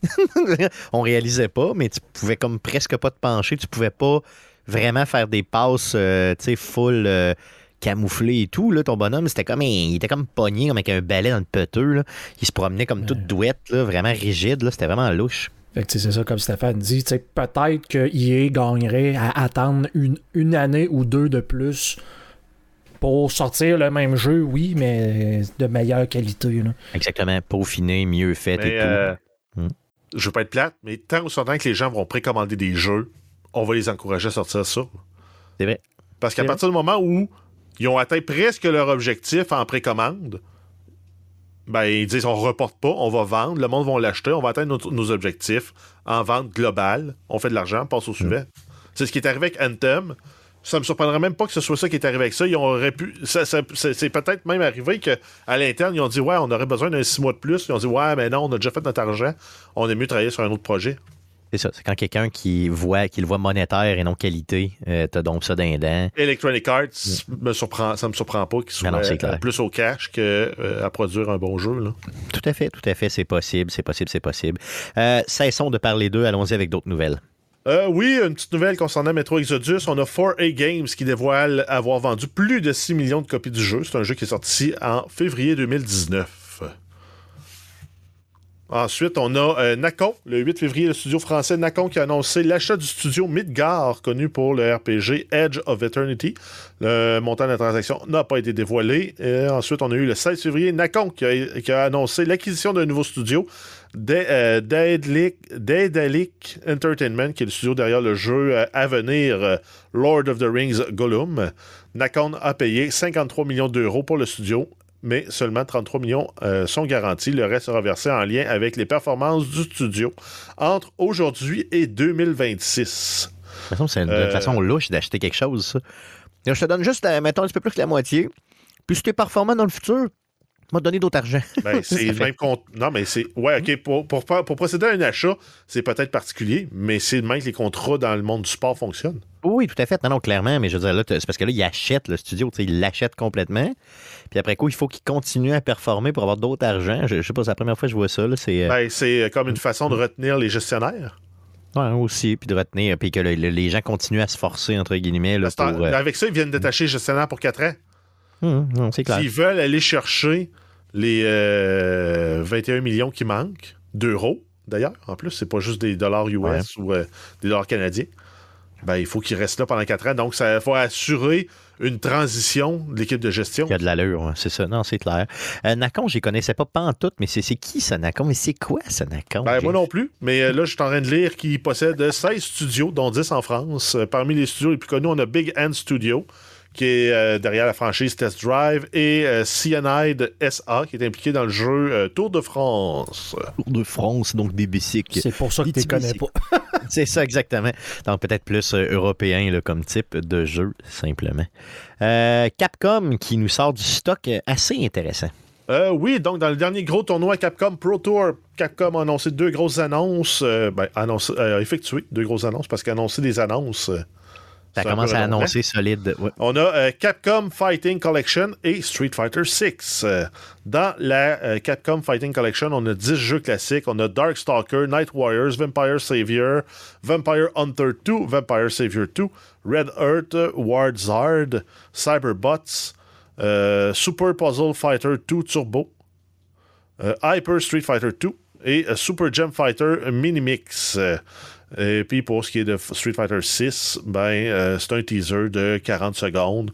On réalisait pas, mais tu pouvais comme presque pas te pencher. Tu pouvais pas vraiment faire des passes, euh, tu sais, full euh, camouflé et tout. Là, ton bonhomme, c'était comme un- il était comme pogné comme avec un balai dans le peteux. Là. Il se promenait comme toute douette, là, vraiment rigide. là. C'était vraiment louche. Fait que, c'est ça, comme Stéphane dit, peut-être que EA gagnerait à attendre une, une année ou deux de plus pour sortir le même jeu, oui, mais de meilleure qualité. Là. Exactement. Peaufiné, mieux fait Mais et tout. euh, Hmm. je veux pas être plate, mais tant ou temps que les gens vont précommander des jeux, on va les encourager à sortir ça. C'est vrai. Parce qu'à partir du moment où ils ont atteint presque leur objectif en précommande, ben, ils disent on reporte pas, on va vendre, le monde va l'acheter, on va atteindre nos, nos objectifs en vente globale, on fait de l'argent, on passe au suivant. C'est ce qui est arrivé avec Anthem. Ça me surprendrait même pas que ce soit ça qui est arrivé avec ça. Ils auraient pu. ça- ça- c'est c'est peut-être même arrivé qu'à l'interne, ils ont dit Ouais, on aurait besoin d'un six mois de plus. Ils ont dit Ouais, mais non, on a déjà fait notre argent. On est mieux travailler sur un autre projet. C'est ça. C'est quand quelqu'un qui voit, qui le voit monétaire et non qualité, euh, t'as donc ça d'un dent. Electronic Arts, me surprend, ça me surprend pas qu'ils soient Non, non, euh, plus au cash qu'à produire un bon jeu. Là. Tout à fait, tout à fait, c'est possible, c'est possible, c'est possible. Euh, cessons de parler d'eux, allons-y avec d'autres nouvelles. Euh, oui, une petite nouvelle concernant Metro Exodus. On a 4A Games qui dévoile avoir vendu plus de 6 millions de copies du jeu. C'est un jeu qui est sorti en février 2019. Ensuite, on a euh, Nacon, le 8 février, le studio français Nacon qui a annoncé l'achat du studio Midgar, connu pour le RPG Edge of Eternity. Le montant de la transaction n'a pas été dévoilé. Ensuite, on a eu le 16 février Nacon qui a, annoncé l'acquisition d'un nouveau studio, euh, Daedalic Entertainment, qui est le studio derrière le jeu euh, à venir euh, Lord of the Rings Gollum. Nacon a payé 53 millions d'euros pour le studio, mais seulement 33 millions euh, sont garantis. Le reste sera versé en lien avec les performances du studio entre aujourd'hui et 2026. De toute façon, c'est une Euh, façon louche d'acheter quelque chose, ça. Je te donne juste, euh, mettons, un petit peu plus que la moitié. Puis si t'es performant dans le futur, te donner d'autres argent. Ben, c'est le même compte. Non, mais c'est. Ouais, OK. Pour, pour, pour procéder à un achat, c'est peut-être particulier, mais c'est le même que les contrats dans le monde du sport fonctionnent. Oui, tout à fait. Non, non, clairement, mais je veux dire, là, c'est parce que là, il achète le studio, il l'achète complètement. Puis après coup, il faut qu'il continue à performer pour avoir d'autres argent. Je, je sais pas, c'est la première fois que je vois ça. C'est euh, Ben, c'est comme une façon de retenir les gestionnaires. ouais, aussi, puis de retenir, puis que le- le- les gens continuent à se forcer, entre guillemets, là, pour... euh, Avec ça, ils viennent détacher les gestionnaires pour 4 ans. Hum, clair. S'ils veulent aller chercher les euh, 21 millions qui manquent, d'euros d'ailleurs, en plus, c'est pas juste des dollars US Ouais. ou euh, des dollars canadiens, ben, il faut qu'ils restent là pendant 4 ans. Donc, ça va assurer une transition de l'équipe de gestion. Il y a de l'allure, ouais, c'est ça. Non, c'est clair. Euh, Nacon, je ne connaissais pas pantoute, mais c'est c'est qui ça, Nacon? Mais c'est quoi ça, Nacon? Ben, moi non plus, mais euh, là, je suis en train de lire qu'il possède 16 studios, dont 10 en France. Euh, parmi les studios les plus connus, on a Big Hand Studio, qui est euh, derrière la franchise Test Drive, et euh, Cyanide SA, qui est impliqué dans le jeu euh, Tour de France. Tour de France, donc des bicycles. C'est pour ça que tu petits connais pas. C'est ça, exactement. Donc, peut-être plus euh, européen là, comme type de jeu, simplement. Euh, Capcom qui nous sort du stock assez intéressant. Euh, oui, donc dans le dernier gros tournoi Capcom Pro Tour, Capcom a annoncé deux grosses annonces, euh, ben, annoncé, euh, effectué deux grosses annonces, parce qu'annoncer des annonces... euh, Ça commence à annoncer solide. Ouais. On a euh, Capcom Fighting Collection et Street Fighter 6. dans la euh, Capcom Fighting Collection, on a 10 jeux classiques. On a Darkstalker, Night Warriors, Vampire Savior, Vampire Hunter 2, Vampire Savior 2, Red Earth, Ward Zard, Cyberbots, euh, Super Puzzle Fighter 2 Turbo, euh, Hyper Street Fighter 2 et euh, Super Gem Fighter Mini Mix. Euh, et puis pour ce qui est de Street Fighter 6, ben, euh, c'est un teaser de 40 secondes.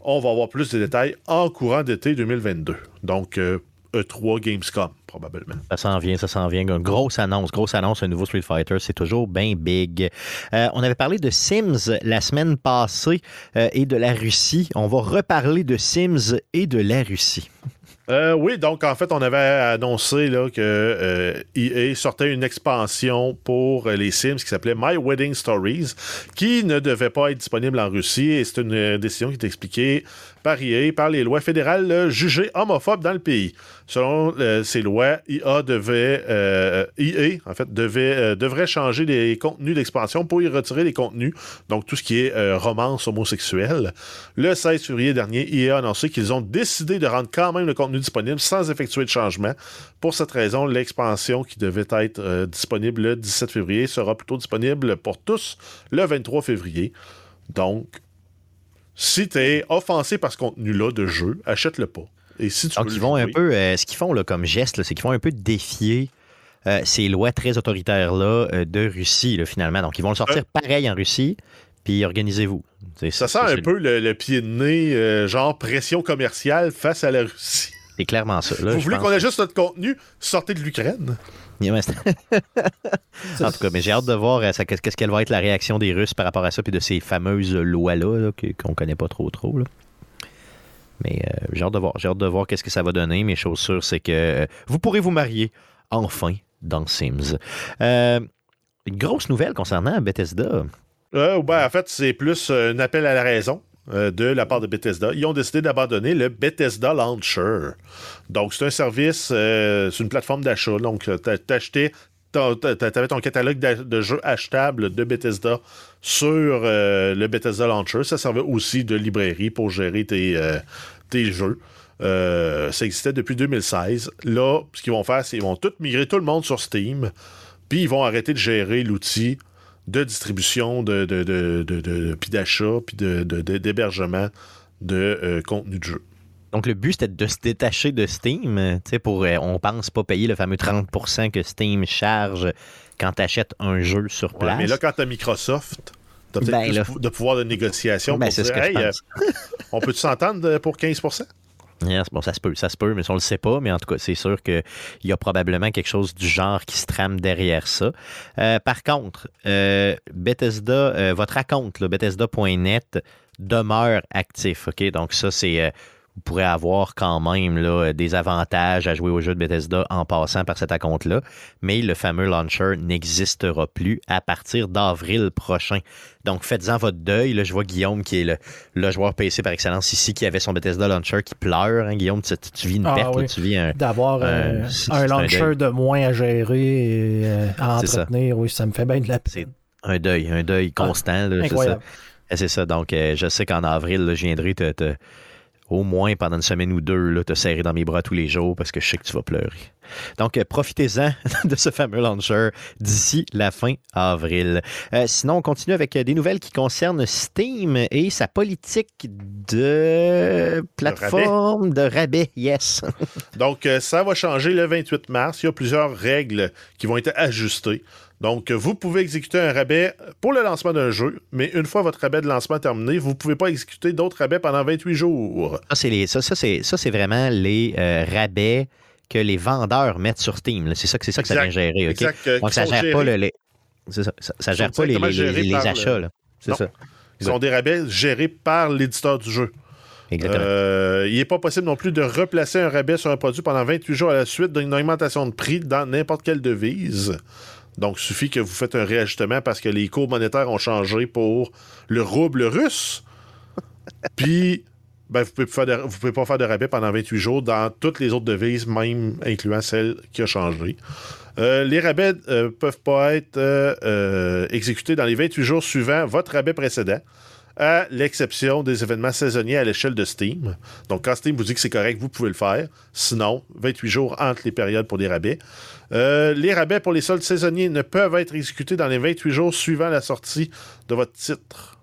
On va avoir plus de détails en courant d'été 2022. Donc, euh, E3 Gamescom, probablement. Ça s'en vient, ça s'en vient. Une grosse annonce, grosse annonce, un nouveau Street Fighter, c'est toujours bien big. Euh, on avait parlé de Sims la semaine passée et de la Russie. On va reparler de Sims et de la Russie. Euh, oui, donc en fait, on avait annoncé que euh, EA sortait une expansion pour euh, les Sims qui s'appelait My Wedding Stories, qui ne devait pas être disponible en Russie. Et c'est une décision qui est expliquée par EA, par les lois fédérales jugées homophobes dans le pays. Selon euh, ces lois, EA devait, euh, EA, en fait, devait, euh, devrait changer les contenus d'expansion pour y retirer les contenus, donc tout ce qui est euh, romance homosexuelle. Le 16 février dernier, EA a annoncé qu'ils ont décidé de rendre quand même le contenu disponible sans effectuer de changement. Pour cette raison, l'expansion qui devait être euh, disponible le 17 février sera plutôt disponible pour tous le 23 février. Donc, si tu es offensé par ce contenu-là de jeu, achète-le pas. Et si tu Donc, ils vont un peu, euh, ce qu'ils font là, comme geste, c'est qu'ils font un peu défier euh, ces lois très autoritaires-là euh, de Russie, là, finalement. Donc, ils vont le sortir pareil en Russie, puis organisez-vous. Ça sent un peu le, le pied de nez, genre pression commerciale face à la Russie. C'est clairement ça. là, Vous voulez qu'on ajuste notre contenu? Sortez de l'Ukraine. En tout cas, mais j'ai hâte de voir qu'est-ce qu'elle va être la réaction des Russes par rapport à ça, puis de ces fameuses lois-là là, qu'on connaît pas trop trop. là. Mais euh, j'ai hâte de voir. Qu'est-ce que ça va donner. Mais chose sûre, c'est que euh, vous pourrez vous marier enfin dans Sims. Euh, une grosse nouvelle concernant Bethesda. Ben, en fait, c'est plus un appel à la raison de la part de Bethesda. Ils ont décidé d'abandonner le Bethesda Launcher. Donc, c'est un service, c'est une plateforme d'achat. Donc, tu t'avais ton catalogue de jeux achetables de Bethesda sur euh, le Bethesda Launcher. Ça servait aussi de librairie pour gérer tes, euh, jeux. Euh, ça existait depuis 2016. Là, ce qu'ils vont faire, c'est qu'ils vont tout migrer tout le monde sur Steam, puis ils vont arrêter de gérer l'outil de distribution, de, de, de, de- puis d'achat, puis d'hébergement de contenu de jeu. Donc, le but, c'était de se détacher de Steam. pour, on pense pas payer le fameux 30% que Steam charge quand tu achètes un jeu sur Ouais, place. mais là, quand tu as Microsoft, tu as peut-être Ben là. de pouvoir de négociation Ben, pour dire, ce que je hey, euh, pense. on peut-tu s'entendre euh, pour 15%? Yes, bon, ça se peut, ça se peut, mais on le sait pas. Mais en tout cas, c'est sûr qu'il y a probablement quelque chose du genre qui se trame derrière ça. Euh, par contre, euh, Bethesda, euh, votre compte, là, Bethesda.net, demeure actif. OK? Donc, ça, c'est. Euh, vous pourrez avoir quand même là, des avantages à jouer au jeu de Bethesda en passant par cet compte-là, mais le fameux launcher n'existera plus à partir d'avril prochain. Donc faites-en votre deuil. Là, je vois Guillaume qui est le, le joueur PC par excellence ici, qui avait son Bethesda launcher qui pleure. hein, Guillaume, tu, vis une Ah perte, là, tu vis un... D'avoir Euh, euh, un un launcher de moins à gérer et euh, à C'est ça. entretenir, oui, ça me fait bien de la C'est peine. un deuil, un deuil constant. ça. Incroyable. Eh, C'est ça. Donc, euh, je sais qu'en avril, là, je viendrai te, te- au moins pendant une semaine ou deux, te serrer dans mes bras tous les jours parce que je sais que tu vas pleurer. Donc, euh, profitez-en de ce fameux launcher d'ici la fin avril. Euh, sinon, on continue avec euh, des nouvelles qui concernent Steam et sa politique de plateforme de rabais. Yes. Donc, ça va changer le 28 mars. Il y a plusieurs règles qui vont être ajustées. Donc, vous pouvez exécuter un rabais pour le lancement d'un jeu, mais une fois votre rabais de lancement terminé, vous ne pouvez pas exécuter d'autres rabais pendant 28 jours. Ça, c'est les- ça, ça, c'est, ça, c'est vraiment les euh, rabais que les vendeurs mettent sur Steam. là. C'est ça, que- c'est ça que ça vient gérer. Exact, euh, Donc, ça sont gère pas le, les- c'est ça, ça, ça Ils gère sont pas les, le- achats. là. C'est Non. ça. Ils sont des rabais gérés par l'éditeur du jeu. Exactement. Euh, il n'est pas possible non plus de replacer un rabais sur un produit pendant 28 jours à la suite d'une augmentation de prix dans n'importe quelle devise. Donc, il suffit que vous faites un réajustement parce que les cours monétaires ont changé pour le rouble russe. Puis, ben, vous ne pouvez, pas faire de- vous pouvez pas faire de rabais pendant 28 jours dans toutes les autres devises, même incluant celle qui a changé. Euh, les rabais ne peuvent pas être euh, euh, exécutés dans les 28 jours suivant votre rabais précédent à l'exception des événements saisonniers à l'échelle de Steam. Donc, quand Steam vous dit que c'est correct, vous pouvez le faire. Sinon, 28 jours entre les périodes pour des rabais. Euh, les rabais pour les soldes saisonniers ne peuvent être exécutés dans les 28 jours suivant la sortie de votre titre.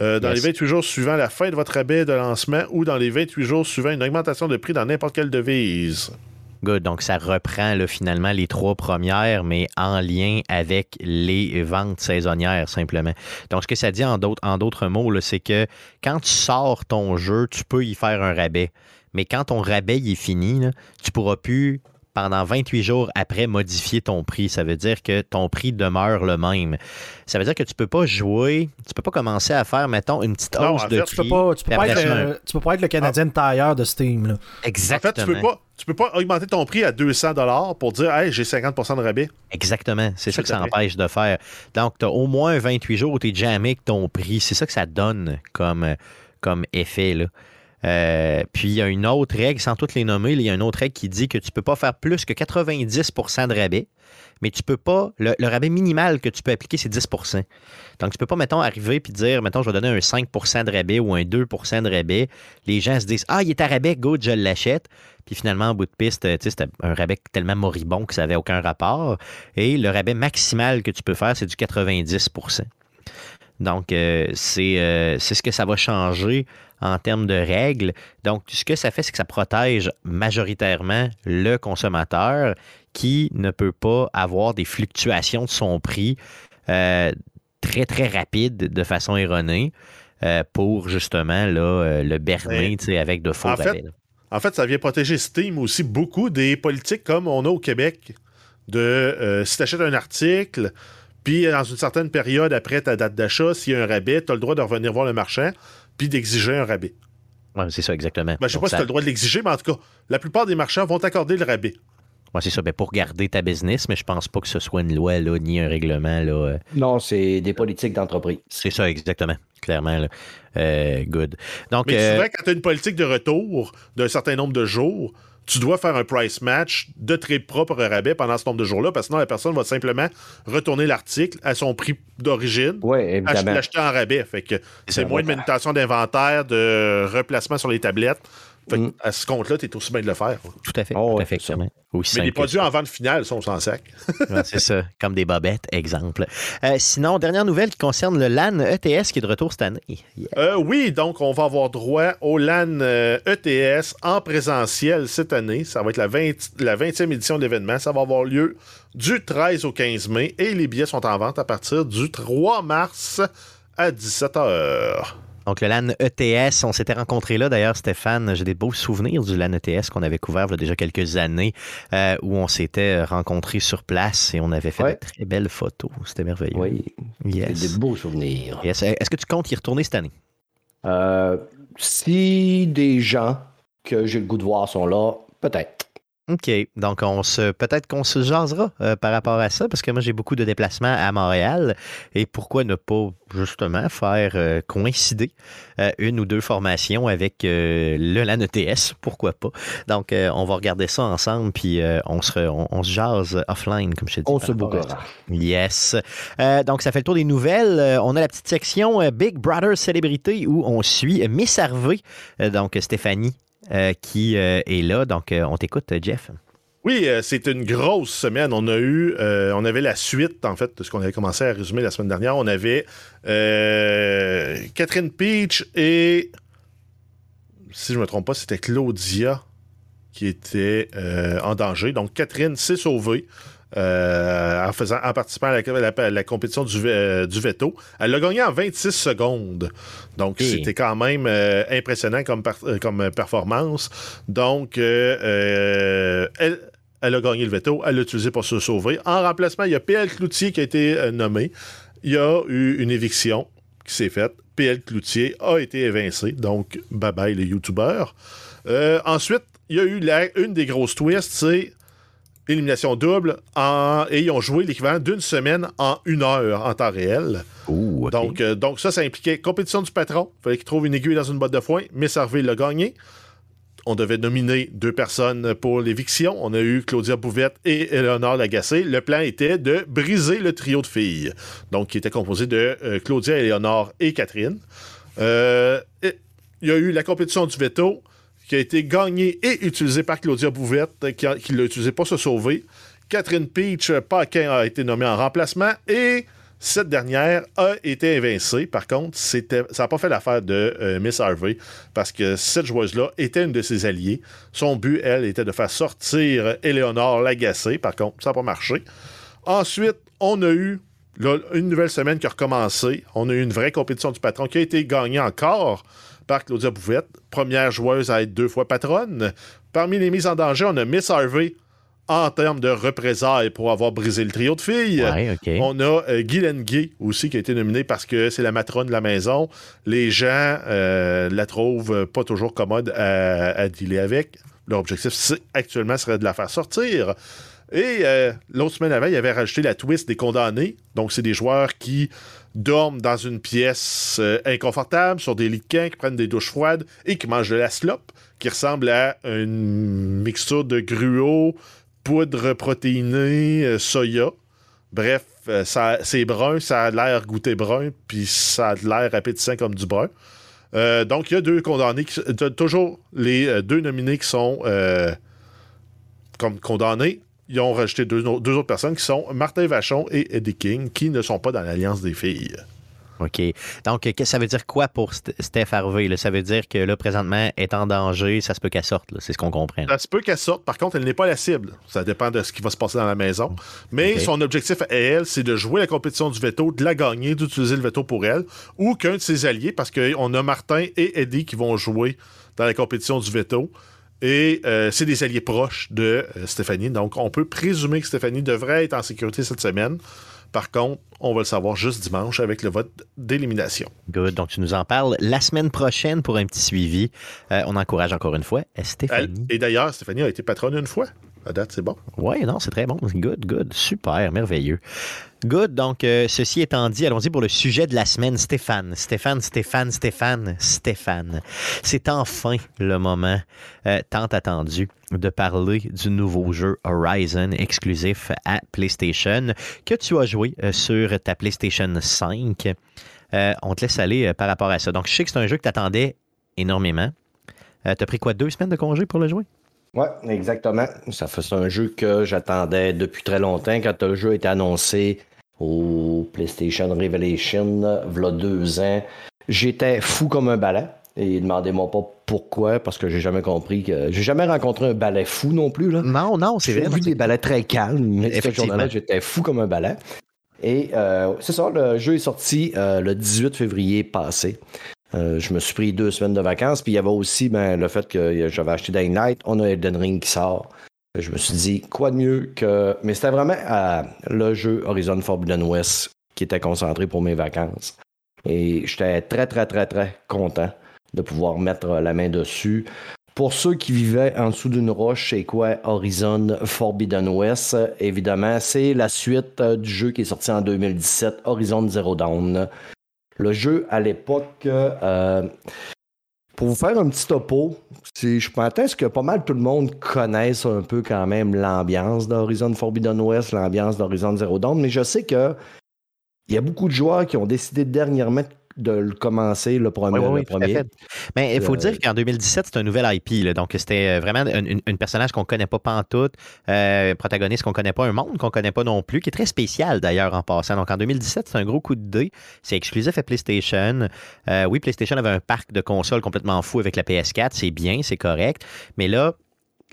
Euh, dans Yes. les 28 jours suivant la fin de votre rabais de lancement ou dans les 28 jours suivant une augmentation de prix dans n'importe quelle devise. Donc, ça reprend là, finalement les trois premières, mais en lien avec les ventes saisonnières, simplement. Donc, ce que ça dit en d'autres, mots, c'est que quand tu sors ton jeu, tu peux y faire un rabais. Mais quand ton rabais est fini, tu pourras plus, pendant 28 jours après, modifier ton prix. Ça veut dire que ton prix demeure le même. Ça veut dire que tu peux pas jouer, tu peux pas commencer à faire, mettons, une petite Non, hausse en de prix. Tu peux pas, tu peux pas être tu peux pas être le Canadien tailleur de Steam. Là. En Exactement. fait, tu peux pas, tu peux pas augmenter ton prix à 200 pour dire Hey, j'ai 50% de rabais. Exactement. C'est ça que ça empêche de faire. Donc, tu as au moins 28 jours où tu es jamais avec ton prix. C'est ça que ça donne comme, comme effet. Là. Euh, puis, il y a une autre règle, sans toutes les nommer, il y a une autre règle qui dit que tu peux pas faire plus que 90% de rabais, mais tu peux pas. Le, rabais minimal que tu peux appliquer, c'est 10% Donc, tu peux pas, mettons, arriver et dire, mettons, je vais donner un 5% de rabais ou un 2% de rabais. Les gens se disent, ah, il est à rabais, good, je l'achète. Puis finalement, en bout de piste, c'était un rabais tellement moribond que ça n'avait aucun rapport. Et le rabais maximal que tu peux faire, c'est du 90 Donc, euh, c'est euh, c'est ce que ça va changer en termes de règles. Donc, ce que ça fait, c'est que ça protège majoritairement le consommateur qui ne peut pas avoir des fluctuations de son prix euh, très, très rapides de façon erronée pour justement là, le berner avec de faux en fait. En fait, ça vient protéger Steam aussi beaucoup des politiques comme on a au Québec. De euh, si tu achètes un article, puis dans une certaine période après ta date d'achat, s'il y a un rabais, tu as le droit de revenir voir le marchand, puis d'exiger un rabais. Ouais, c'est ça, exactement. Ben, je sais Donc, pas si tu as le droit de l'exiger, mais en tout cas, la plupart des marchands vont t'accorder le rabais. Ouais, c'est ça, ben, pour garder ta business, mais je pense pas que ce soit une loi là, ni un règlement. Là, euh, Non, c'est des politiques d'entreprise. c'est ça, exactement. Clairement. là. Euh, good. Donc, Mais euh, souvent, quand tu as une politique de retour d'un certain nombre de jours, tu dois faire un price match de très propre rabais pendant ce nombre de jours-là, parce que sinon, la personne va simplement retourner l'article à son prix d'origine. Évidemment. L'acheter en rabais. Fait que c'est moins de ouais. manutention d'inventaire, de replacement sur les tablettes. Fait Mm. à ce compte-là, tu es aussi bien de le faire. tout à fait. Oh, tout à fait. Aussi Mais les produits ça. en vente finale sont sans sac. Ouais, c'est ça, comme des bobettes, exemple. Euh, sinon, dernière nouvelle qui concerne le LAN ETS qui est de retour cette année. Yeah. Euh, oui, donc on va avoir droit au LAN euh, ETS en présentiel cette année. Ça va être la, 20 la 20e édition de l'événement. Ça va avoir lieu du 13 au 15 mai et les billets sont en vente à partir du 3 mars à 17h. Donc, le LAN ETS, on s'était rencontrés là. D'ailleurs, Stéphane, j'ai des beaux souvenirs du LAN ETS qu'on avait couvert il y a déjà quelques années, euh, où on s'était rencontrés sur place et on avait fait Ouais. de très belles photos. C'était merveilleux. Oui, Yes. des beaux souvenirs. Yes. Est-ce que tu comptes y retourner cette année? Euh, si des gens que j'ai le goût de voir sont là, peut-être. OK. Donc, on se peut-être qu'on se jasera euh, par rapport à ça, parce que moi, j'ai beaucoup de déplacements à Montréal. Et pourquoi ne pas, justement, faire euh, coïncider euh, une ou deux formations avec le LAN ETS? Pourquoi pas? Donc, on va regarder ça ensemble, puis on, se, on, on se jase offline, comme je te dis. On se bouquera. Yes. Donc, ça fait le tour des nouvelles. On a la petite section Big Brother Célébrité où on suit Miss Harvey, donc Stéphanie, qui euh, est là. Donc, euh, on t'écoute, euh, Jeff. Oui, euh, c'est une grosse semaine. On a eu, euh, on avait la suite, en fait, de ce qu'on avait commencé à résumer la semaine dernière. On avait euh, Catherine Peach et, si je ne me trompe pas, c'était Claudia qui était euh, en danger. Donc, Catherine s'est sauvée. Euh, en, faisant, en participant à la, la- la compétition du, euh, du veto. Elle l'a gagné en 26 secondes. Donc, c'était quand même euh, impressionnant comme, par- comme performance. Donc, elle, elle a gagné le veto. Elle l'a utilisé pour se sauver. En remplacement, il y a PL Cloutier qui a été euh, nommé. Il y a eu une éviction qui s'est faite. PL Cloutier a été évincé. Donc, bye bye les YouTubeurs. Euh, ensuite, il y a eu la- une des grosses twists, c'est élimination double en, et ils ont joué l'équivalent d'une semaine en une heure en temps réel. Donc, euh, donc ça, ça impliquait compétition du patron. Il fallait qu'il trouve une aiguille dans une botte de foin. Miss Harvey l'a gagné. On devait nominer deux personnes pour l'éviction. On a eu Claudia Bouvette et Eleonore Lagacé. Le plan était de briser le trio de filles. Donc, qui était composé de euh, Claudia, Eleonore et Catherine. Euh, et il y a eu la compétition du veto qui a été gagnée et utilisée par Claudia Bouvette, euh, qui, qui l'a utilisé pour se sauver. Catherine Peach, euh, Paquin a été nommée en remplacement et Cette dernière a été évincée. Par contre, ça n'a pas fait l'affaire de euh, Miss Harvey parce que cette joueuse-là était une de ses alliés. Son but, elle, était de faire sortir Eleonore Lagacé. Par contre, ça n'a pas marché. Ensuite, on a eu une nouvelle semaine qui a recommencé. On a eu une vraie compétition du patron qui a été gagnée encore par Claudia Bouvette, première joueuse à être deux fois patronne. Parmi les mises en danger, on a Miss Harvey en termes de représailles pour avoir brisé le trio de filles. Ouais. On a euh, Guylaine Gay aussi qui a été nominée parce que c'est la matrone de la maison. Les gens euh, la trouvent pas toujours commode à, à dealer avec. Leur objectif, actuellement, serait de la faire sortir. Et euh, l'autre semaine avant, il avait rajouté la twist des condamnés. Donc, c'est des joueurs qui dorment dans une pièce euh, inconfortable, sur des lits qui prennent des douches froides et qui mangent de la slop, qui ressemble à une mixture de gruau, poudre protéinée, euh, soya. Bref, euh, c'est brun, ça a l'air goûté brun, puis ça a l'air appétissant comme du brun. Euh, donc, il y a deux condamnés, qui, toujours les deux nominés qui sont comme condamnés. Ils ont rajouté deux, autres personnes qui sont Martin Vachon et Eddie King, qui ne sont pas dans l'Alliance des filles. OK. Donc, que ça veut dire quoi pour St- Steph Harvey? là? Ça veut dire que là, présentement, elle est en danger, ça se peut qu'elle sorte. C'est ce qu'on comprend. Ça se peut qu'elle sorte, par contre, elle n'est pas la cible. Ça dépend de ce qui va se passer dans la maison. Mais son objectif à elle, c'est de jouer la compétition du veto, de la gagner, d'utiliser le veto pour elle, ou qu'un de ses alliés, parce qu'on a Martin et Eddie qui vont jouer dans la compétition du veto. Et euh, c'est des alliés proches de euh, Stéphanie. Donc, on peut présumer que Stéphanie devrait être en sécurité cette semaine. Par contre, on va le savoir juste dimanche avec le vote d'élimination. Good. Donc, tu nous en parles la semaine prochaine pour un petit suivi. Euh, on encourage encore une fois Elle- Stéphanie. et d'ailleurs, Stéphanie a été patronne une fois. À date, c'est bon. Oui, non, c'est très bon. Good, good. Super, merveilleux. Good. Donc, euh, ceci étant dit, allons-y pour le sujet de la semaine. Stéphane, Stéphane, Stéphane, Stéphane, Stéphane. C'est enfin le moment euh, tant attendu de parler du nouveau jeu Horizon exclusif à PlayStation que tu as joué euh, sur ta PlayStation 5. Euh, on te laisse aller euh, par rapport à ça. Donc, je sais que c'est un jeu que tu attendais énormément. Euh, T'as pris quoi, deux semaines de congé pour le jouer? Ouais, exactement. Ça fait c'est un jeu que j'attendais depuis très longtemps. Quand le jeu a été annoncé au PlayStation Revelation, v'là deux ans, j'étais fou comme un balai. Et demandez-moi pas pourquoi, parce que j'ai jamais compris que. J'ai jamais rencontré un balai fou non plus. Là. Non, non, c'est J'ai vrai. vu des balais très calmes, mais ce Effectivement. jour-là, j'étais fou comme un balai. Et euh, c'est ça, le jeu est sorti euh, le 18 février passé. Euh, je me suis pris deux semaines de vacances, puis il y avait aussi ben, le fait que j'avais acheté Dying Light, on a Elden Ring qui sort. Je me suis dit, quoi de mieux que. Mais c'était vraiment le jeu Horizon Forbidden West qui était concentré pour mes vacances. Et j'étais très, très, très, très content de pouvoir mettre la main dessus. Pour ceux qui vivaient en dessous d'une roche, c'est quoi Horizon Forbidden West? Évidemment, c'est la suite euh, du jeu qui est sorti en 2017, Horizon Zero Dawn. Le jeu, à l'époque, euh, pour vous faire un petit topo, je ce que pas mal tout le monde connaisse un peu quand même l'ambiance d'Horizon Forbidden West, l'ambiance d'Horizon Zero Dawn, mais je sais que il y a beaucoup de joueurs qui ont décidé dernièrement de le commencer, le premier. Oui, oui, le premier. fait. Mais il faut Euh, dire qu'en 2017, c'est un nouvel IP. là. donc, c'était euh, vraiment une, personnage qu'on connaît pas pantoute, euh, protagoniste qu'on connaît pas, un monde qu'on connaît pas non plus, qui est très spécial d'ailleurs en passant. Donc, en 2017, c'est un gros coup de dé. C'est exclusif à PlayStation. Euh, oui, PlayStation avait un parc de consoles complètement fou avec la PS4. C'est bien, c'est correct. Mais là,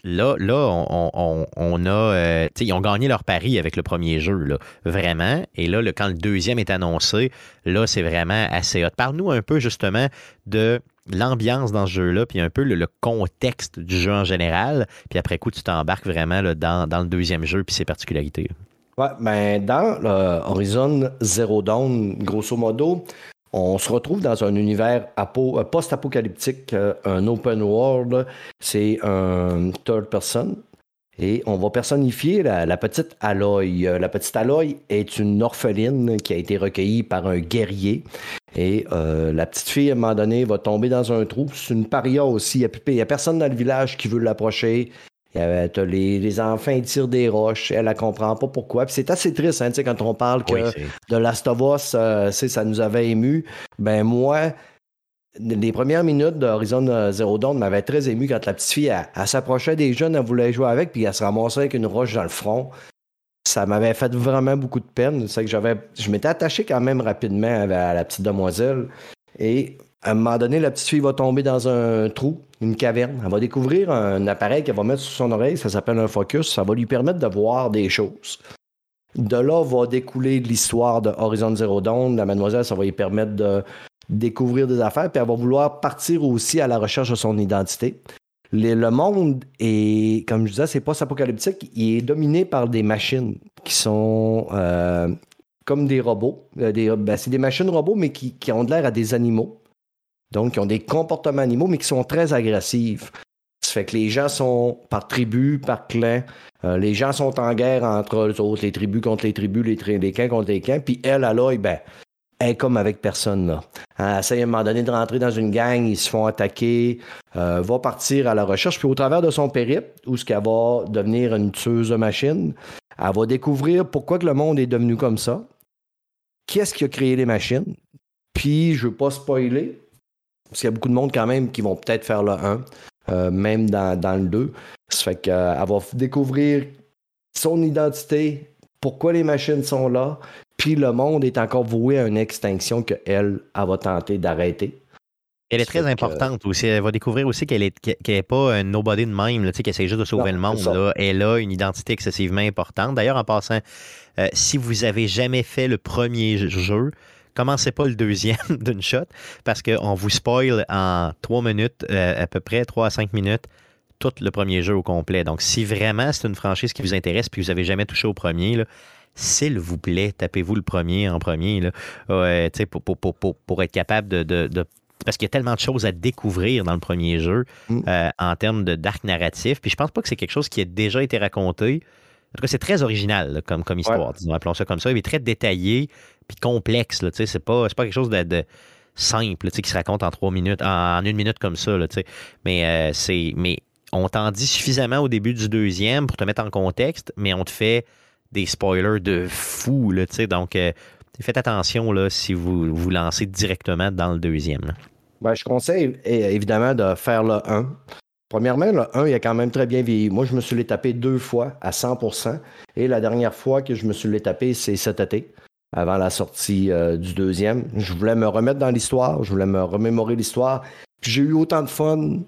Là, là, on, a. euh, ils ont gagné leur pari avec le premier jeu, vraiment. Et là, quand le deuxième est annoncé, là, c'est vraiment assez hot. Parle-nous un peu justement de l'ambiance dans ce jeu-là, puis un peu le, contexte du jeu en général. Puis après coup, tu t'embarques vraiment dans, le deuxième jeu, puis ses particularités. Ouais, ben dans le Horizon Zero Dawn, grosso modo, on se retrouve dans un univers euh, post-apocalyptique, euh, un open world. C'est un third person. Et on va personnifier la, petite Aloy. Euh, La petite Aloy est une orpheline qui a été recueillie par un guerrier. Et la petite fille, à un moment donné, va tomber dans un trou. C'est une paria aussi. Il n'y a, personne dans le village qui veut l'approcher. Il y avait- t'as les, les enfants ils tirent des roches, elle ne comprend pas pourquoi. Puis c'est assez triste hein, quand on parle que Oui, c'est- de Last of Us, euh, ça nous avait ému. Ben moi, les premières minutes d'Horizon euh, Zero Dawn m'avaient très ému quand la petite fille, elle, elle s'approchait des jeunes, elle voulait jouer avec, puis elle se ramassait avec une roche dans le front. ça m'avait fait vraiment beaucoup de peine. C'est que j'avais, je m'étais attaché quand même rapidement à la petite demoiselle. Et à un moment donné, la petite fille va tomber dans un trou, une caverne. Elle va découvrir un appareil qu'elle va mettre sur son oreille. Ça s'appelle un focus. Ça va lui permettre de voir des choses. De là va découler l'histoire de Horizon Zero Dawn. La mademoiselle, ça va lui permettre de découvrir des affaires. Puis elle va vouloir partir aussi à la recherche de son identité. Le, monde est, comme je disais, c'est post-apocalyptique. Il est dominé par des machines qui sont euh, comme des robots. Euh, ben, c'est des machines robots, mais qui, ont de l'air à des animaux. Donc, qui ont des comportements animaux, mais qui sont très agressifs. Ça fait que les gens sont par tribus, par clans. Euh, les gens sont en guerre entre eux autres, les tribus contre les tribus, les, les clans contre les clans. Puis elle, à l'œil, ben, elle est comme avec personne. Là. Elle essaie à un moment donné de rentrer dans une gang, ils se font attaquer, euh, va partir à la recherche. Puis au travers de son périple, où ce qu'elle va devenir une tueuse de machines, elle va découvrir pourquoi le monde est devenu comme ça, qu'est-ce qui a créé les machines? Puis, je ne veux pas spoiler, parce qu'il y a beaucoup de monde quand même qui vont peut-être faire le 1, euh, même dans, dans, le 2. Ça fait qu'elle va découvrir son identité, pourquoi les machines sont là, puis le monde est encore voué à une extinction qu'elle, elle va tenter d'arrêter. Elle est très importante aussi. Elle va découvrir aussi qu'elle n'est pas un nobody de même, qui essaie juste de sauver le monde. Là. Elle a une identité excessivement importante. D'ailleurs, en passant, euh, si vous avez jamais fait le premier jeu, commencez pas le deuxième d'une shot parce qu'on vous spoil en trois minutes, euh, à peu près trois à cinq minutes, tout le premier jeu au complet. Donc, si vraiment c'est une franchise qui vous intéresse puis que vous n'avez jamais touché au premier, s'il vous plaît, tapez-vous le premier en premier là, pour, pour, être capable de parce qu'il y a tellement de choses à découvrir dans le premier jeu mm. euh, en termes de d'arc narratif. Puis je pense pas que c'est quelque chose qui a déjà été raconté. En tout cas, c'est très original comme, comme histoire, disons, appelons ça comme ça. Il est très détaillé puis complexe. Là, c'est, pas, pas quelque chose de, simple qui se raconte en trois minutes, en, une minute comme ça. Là, mais, euh, c'est, mais on t'en dit suffisamment au début du deuxième pour te mettre en contexte, mais on te fait des spoilers de fou. Là, donc, euh, faites attention là, si vous vous lancez directement dans le deuxième. Ben, je conseille évidemment de faire le 1. Premièrement, le 1, il a quand même très bien vieilli. Moi, je me suis les tapé deux fois à 100% Et la dernière fois que je me suis les tapé, c'est cet été, avant la sortie euh, du deuxième. Je voulais me remettre dans l'histoire, je voulais me remémorer l'histoire. J'ai eu autant de fun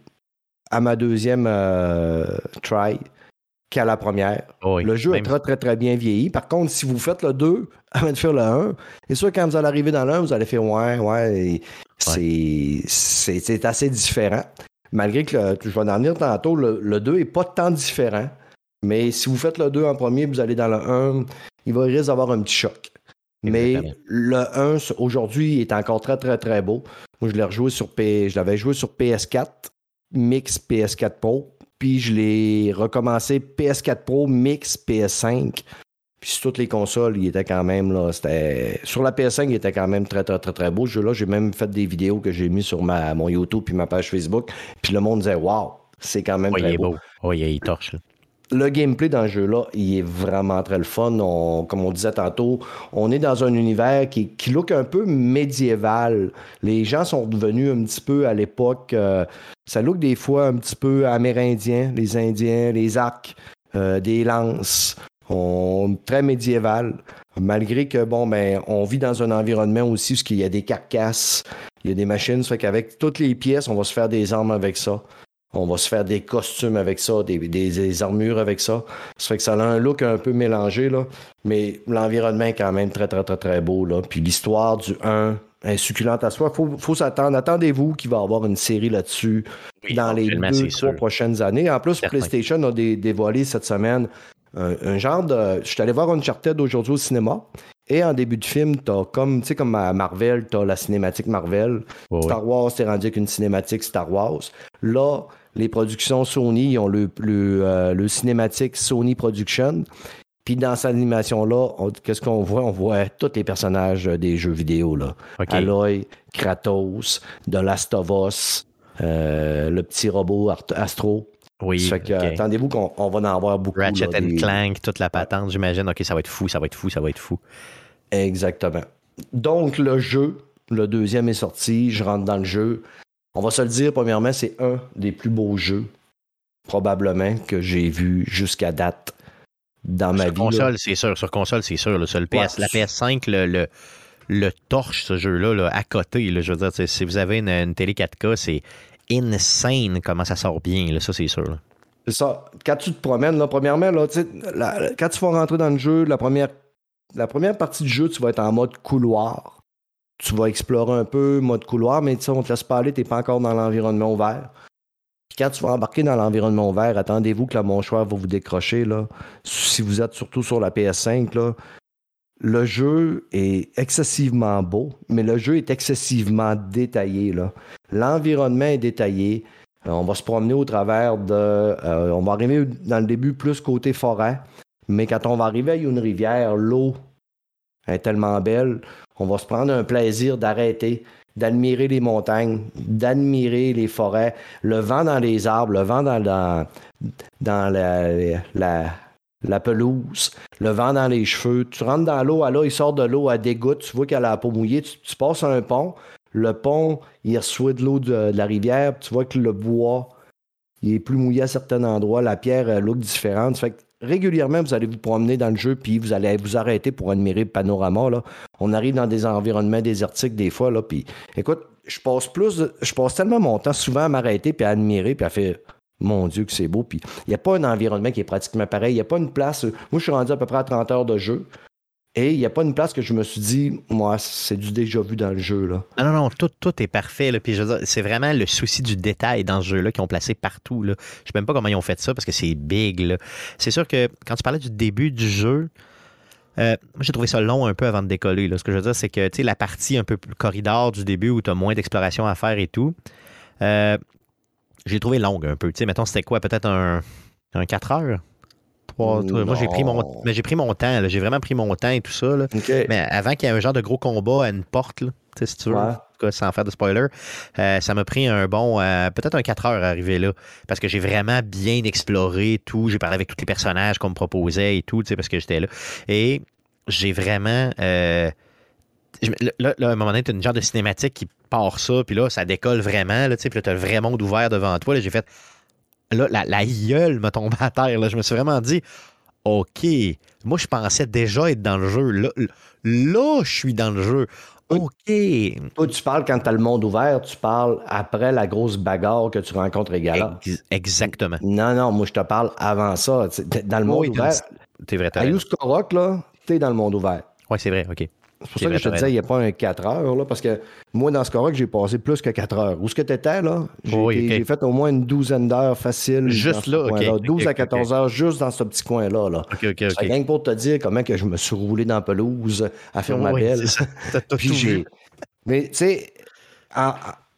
à ma deuxième euh, try qu'à la première. Oh le jeu est très, très, très bien vieilli. Par contre, si vous faites le 2 avant de faire le 1, c'est sûr quand vous allez arriver dans le 1, vous allez faire ouais, ouais, c'est assez différent. Malgré que, je vais en dire tantôt, le, 2 n'est pas tant différent. Mais si vous faites le 2 en premier, vous allez dans le 1, il va risque d'avoir un petit choc. Mais le 1 aujourd'hui est encore très très très beau. Moi je l'ai rejoué sur P... je l'avais joué sur PS4, mix PS4 Pro puis je l'ai recommencé PS4 Pro, Mix, PS5. Puis sur toutes les consoles, il était quand même là. C'était... Sur la PS5, il était quand même très, très, très, très beau. Ce jeu-là, j'ai même fait des vidéos que j'ai mis sur ma, mon YouTube puis ma page Facebook. Puis le monde disait Waouh, c'est quand même très beau. Oui, il torche le gameplay dans ce jeu-là, il est vraiment très le fun. comme on disait tantôt, on est dans un univers qui, qui look un peu médiéval. Les gens sont devenus un petit peu à l'époque, euh, ça look des fois un petit peu amérindien, les Indiens, les arcs, euh, des lances. On, très médiéval. Malgré que, bon, ben, on vit dans un environnement aussi où il y a des carcasses, il y a des machines, ça fait qu'avec toutes les pièces, on va se faire des armes avec ça. On va se faire des costumes avec ça, des, armures avec ça. Ça fait que ça a un look un peu mélangé, là. Mais l'environnement est quand même très, très, très, très beau, là. Puis l'histoire du 1 est succulente à soi. Faut, faut s'attendre. Attendez-vous qu'il va y avoir une série là-dessus dans les deux, trois prochaines années. En plus, PlayStation a dévoilé cette semaine un, genre de. Je suis allé voir Uncharted aujourd'hui au cinéma. Et en début de film, t'as comme, tu sais, comme à Marvel, t'as la cinématique Marvel. Star Wars, t'es rendu avec une cinématique Star Wars. Là, les productions Sony, ils ont le, le, euh, le cinématique Sony Production. Puis dans cette animation-là, qu'est-ce qu'on voit? On voit tous les personnages des jeux vidéo. Là. Aloy, Kratos, The Last of Us, euh, le petit robot Astro. Oui. Ça fait que, attendez-vous qu'on va en avoir beaucoup. Ratchet and Clank, toute la patente, j'imagine. OK, ça va être fou, ça va être fou, ça va être fou. Exactement. Donc, le jeu, le deuxième est sorti, je rentre dans le jeu. On va se le dire, premièrement, c'est un des plus beaux jeux, probablement, que j'ai vu jusqu'à date dans ma sur vie. console, c'est sûr. Sur console, c'est sûr. là. Sur le PS, Ouais. La PS5, le, le, le torche, ce jeu-là, là, à côté. là. je veux dire, si vous avez une, une télé 4K, c'est insane comment ça sort bien. Ça, c'est sûr. C'est ça. Quand tu te promènes, là, premièrement, là, la- quand tu vas rentrer dans le jeu, la première, la première partie du jeu, tu vas être en mode couloir. Tu vas explorer un peu, mode couloir, mais on te laisse pas aller, tu n'es pas encore dans l'environnement ouvert. Puis quand tu vas embarquer dans l'environnement ouvert, attendez-vous que la mâchoire va vous décrocher. Si vous êtes surtout sur la PS5, là, le jeu est excessivement beau, mais le jeu est excessivement détaillé. L'environnement est détaillé. Euh, on va se promener au travers de. euh, on va arriver dans le début plus côté forêt, mais quand on va arriver à une rivière, l'eau est tellement belle, on va se prendre un plaisir d'arrêter, d'admirer les montagnes, d'admirer les forêts, le vent dans les arbres, le vent dans, la, pelouse, le vent dans les cheveux. Tu rentres dans l'eau, là, il sort de l'eau à des gouttes, tu vois qu'elle a la peau mouillée, tu, passes un pont, le pont, il reçoit de l'eau de, la rivière, tu vois que le bois, il est plus mouillé à certains endroits, la pierre a look différente. Régulièrement, vous allez vous promener dans le jeu, puis vous allez vous arrêter pour admirer le panorama. On arrive dans des environnements désertiques des fois, là, puis écoute, je passe plus, je passe tellement mon temps souvent à m'arrêter, puis à admirer, puis à faire mon Dieu que c'est beau. Puis il n'y a pas un environnement qui est pratiquement pareil. Il n'y a pas une place. Moi, je suis rendu à peu près à 30 heures de jeu. Et il n'y a pas une place que je me suis dit, moi, c'est du déjà vu dans le jeu. Là. Ah non, non, tout, tout est parfait. Là. Puis je c'est vraiment le souci du détail dans ce jeu-là qu'ils ont placé partout. Là. Je sais même pas comment ils ont fait ça parce que c'est big. C'est sûr que quand tu parlais du début du jeu, euh, moi j'ai trouvé ça long un peu avant de décoller. Là. Ce que je veux dire, c'est que la partie un peu plus corridor du début où tu as moins d'exploration à faire et tout, euh, j'ai trouvé longue un peu. Sais, mettons, c'était quoi? Peut-être un, un 4 heures? Trois- moi, j'ai pris mon, mais j'ai pris mon temps. là. J'ai vraiment pris mon temps et tout ça. Là. Mais avant qu'il y ait un genre de gros combat à une porte, là, si tu veux, Ouais. en tout cas, sans faire de spoiler, euh, ça m'a pris un bon, euh, peut-être un 4 heures à arriver là, parce que j'ai vraiment bien exploré tout. J'ai parlé avec tous les personnages qu'on me proposait et tout, parce que j'étais là. Et j'ai vraiment. euh, là, là, à un moment donné, tu as une genre de cinématique qui part ça, puis là, ça décolle vraiment, là, puis là, tu as le vrai monde ouvert devant toi. Là, j'ai fait. Là, la, la gueule me tombe à terre. Là. Je me suis vraiment dit, OK, moi, je pensais déjà être dans le jeu. Là, là je suis dans le jeu. OK. Toi, tu parles quand tu as le monde ouvert, tu parles après la grosse bagarre que tu rencontres également. Ex- exactement. Non, non, moi, je te parle avant ça. Dans le monde Oui, ouvert, T'es vrai, t'as à raison. Youskorok, là, t'es dans le monde ouvert. Ouais, c'est vrai, OK. C'est pour ça que je te disais, il n'y a pas un 4 heures, là, parce que moi, dans ce Korok, j'ai passé plus que 4 heures. Où est-ce que tu étais, là? J'ai Oui, fait au moins une douzaine d'heures faciles. Juste ce là, ok. coin-là. Ok, 12 à ok, 14 heures, juste dans ce petit coin-là. Là. OK, OK, C'est OK. rien que pour te dire comment que je me suis roulé dans la pelouse à faire ma Oui, belle. vu. Mais tu sais,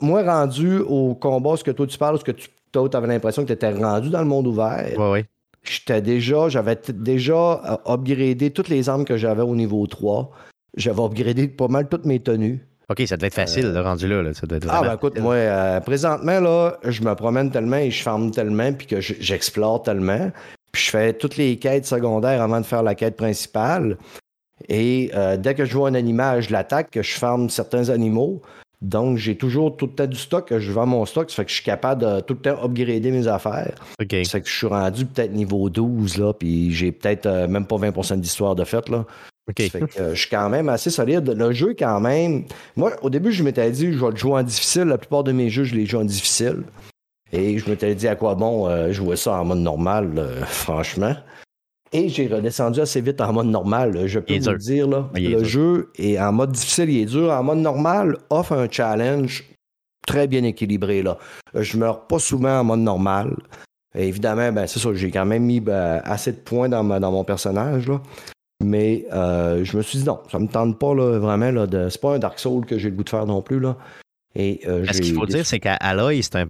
moi rendu au combat, ce que toi tu parles, ce que tu avais l'impression que tu étais rendu dans le monde ouvert, Ouais, ouais. j'étais déjà, j'avais déjà euh, upgradé toutes les armes que j'avais au niveau 3. J'avais upgradé pas mal toutes mes tenues. OK, ça devait être facile, le rendu là, là. Ça devait être Euh, Ah ben écoute, moi, euh, présentement, là, je me promène tellement et je farme tellement, puis que je- j'explore tellement. Puis je fais toutes les quêtes secondaires avant de faire la quête principale. Et euh, dès que je vois un animal, je l'attaque, que je farme certains animaux. Donc, j'ai toujours tout le temps du stock, que je vends mon stock. Ça fait que je suis capable de tout le temps upgrader mes affaires. OK. Ça fait que je suis rendu peut-être niveau 12, là, puis j'ai peut-être euh, même pas 20% d'histoire de fait, là. Fait que euh, je suis quand même assez solide. Le jeu, quand même. Moi, au début, je m'étais dit, je vais le jouer en difficile. La plupart de mes jeux, je les joue en difficile. Et je m'étais dit à quoi bon euh, jouer ça en mode normal, euh, franchement. Et j'ai redescendu assez vite en mode normal. Je peux vous dur. le dire, là. Il le jeu est en mode difficile, il est dur. En mode normal, offre un challenge très bien équilibré. Là. Je meurs pas souvent en mode normal. Et évidemment, ben, c'est ça, j'ai quand même mis ben, assez de points dans, ma- dans mon personnage. Là. Mais euh, je me suis dit non, ça me tente pas là, vraiment. Là, de... C'est pas un Dark Soul que j'ai le goût de faire non plus. Là. Et, euh, Ce qu'il faut dire, c'est qu'Aloy, c'est un,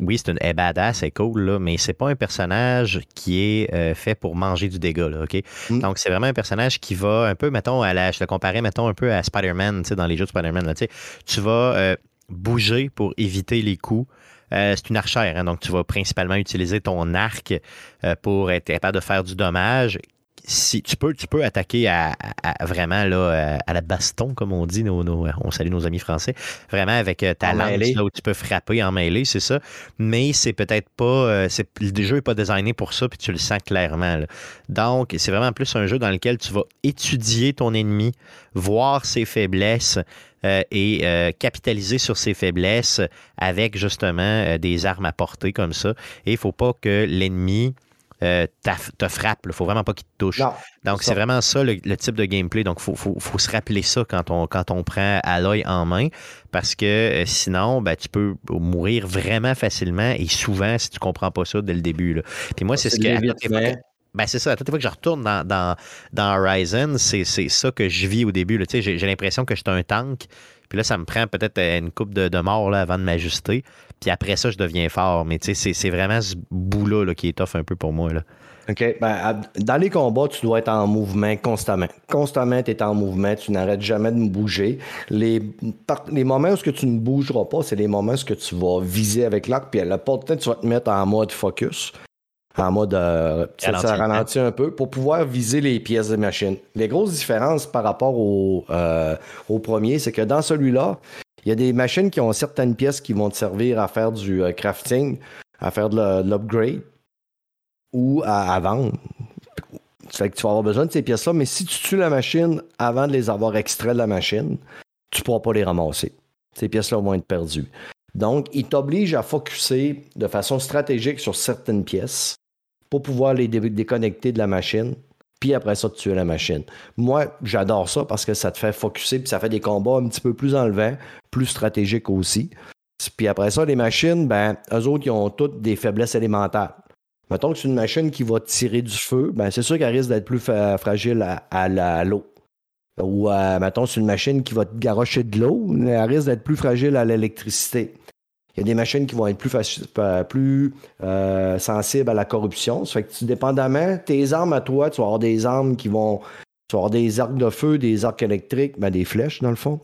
oui, c'est une elle badass, c'est cool, là, mais c'est pas un personnage qui est euh, fait pour manger du dégât, là, OK? Mm. Donc, c'est vraiment un personnage qui va un peu, mettons, à la, je le comparais, mettons, un peu à Spider-Man, tu sais, dans les jeux de Spider-Man, là, tu vas euh, bouger pour éviter les coups. Euh, c'est une archère, hein, donc tu vas principalement utiliser ton arc euh, pour être capable de faire du dommage si tu peux, tu peux attaquer à, à- à vraiment là, à la baston, comme on dit, nos, nos- on salue nos amis français, vraiment avec euh, ta lance là, où tu peux frapper en mêlée, c'est ça. Mais c'est peut-être pas, euh, c'est, le jeu n'est pas designé pour ça, puis tu le sens clairement. là. Donc, c'est vraiment plus un jeu dans lequel tu vas étudier ton ennemi, voir ses faiblesses euh, et euh, capitaliser sur ses faiblesses avec justement euh, des armes à portée comme ça. Et il faut pas que l'ennemi euh, te frappe. Il faut vraiment pas qu'il te touche. Non. Donc, c'est vraiment ça le, le type de gameplay. Donc, il faut, faut- faut se rappeler ça quand on, quand on prend Aloy en main parce que euh, sinon, ben, tu peux mourir vraiment facilement et souvent si tu comprends pas ça dès le début. là. Puis moi, c'est ce que. ben, c'est ça. À toutes les fois que je retourne dans, dans, dans Horizon, c'est c'est ça que je vis au début. là. Tu sais, J'ai j'ai l'impression que je suis un tank. Puis là, ça me prend peut-être une coupe de, de avant de m'ajuster. Puis après ça, je deviens fort. Mais tu sais, c'est- vraiment ce bout-là là, qui est tough un peu pour moi. Là. OK. Ben, dans les combats, tu dois être en mouvement constamment. Constamment, tu es en mouvement, tu n'arrêtes jamais de bouger. Les, moments où tu ne bougeras pas, c'est les moments où tu vas viser avec l'arc, puis à la porte tu vas te mettre en mode focus. En mode. euh, ça, ça Ralentit. un peu pour pouvoir viser les pièces de machine. Les grosses différences par rapport au, euh, au premier, c'est que dans celui-là, il y a des machines qui ont certaines pièces qui vont te servir à faire du euh, crafting, à faire de l'upgrade ou à, à vendre. Fait que tu vas avoir besoin de ces pièces-là, mais si tu tues la machine avant de les avoir extraites de la machine, tu ne pourras pas les ramasser. Ces pièces-là vont être perdues. Donc, il t'oblige à focuser de façon stratégique sur certaines pièces pour pouvoir les dé- déconnecter de la machine, puis après ça, tuer la machine. Moi, j'adore ça parce que ça te fait focuser, puis ça fait des combats un petit peu plus enlevants, plus stratégiques aussi. Puis après ça, les machines, ben, eux autres, ils ont toutes des faiblesses élémentaires. Mettons que c'est une machine qui va tirer du feu, ben c'est sûr qu'elle risque d'être plus fragile à, l'eau. Ou, euh, mettons, c'est une machine qui va te garocher de l'eau, elle risque d'être plus fragile à l'électricité. Il y a des machines qui vont être plus, plus euh, sensibles à la corruption. Ça fait que tu, dépendamment, tes armes à toi, tu vas avoir des armes qui vont. Tu vas avoir des arcs de feu, des arcs électriques, ben, des flèches dans le fond,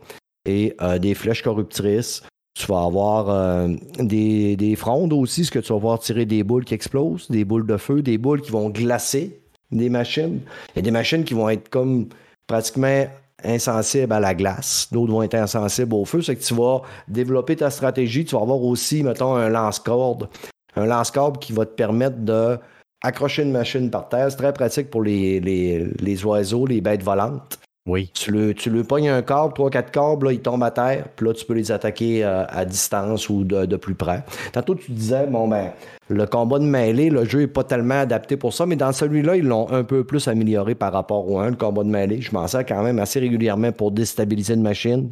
et euh, des flèches corruptrices. Tu vas avoir euh, des, des frondes aussi, ce que tu vas pouvoir tirer des boules qui explosent, des boules de feu, des boules qui vont glacer des machines. Il y a des machines qui vont être comme pratiquement insensibles à la glace. D'autres vont être insensibles au feu. C'est que tu vas développer ta stratégie. Tu vas avoir aussi, mettons, un lance-corde. Un lance-corde qui va te permettre de accrocher une machine par terre. Très pratique pour les oiseaux, les bêtes volantes. Oui. Tu le, tu le pognes un câble, trois, quatre câbles, là, ils tombent à terre, puis là, tu peux les attaquer euh, à distance ou de, de plus près. Tantôt, tu disais, bon, ben, le combat de mêlée, le jeu n'est pas tellement adapté pour ça, mais dans celui-là, ils l'ont un peu plus amélioré par rapport au 1, le combat de mêlée. Je m'en sers quand même assez régulièrement pour déstabiliser une machine,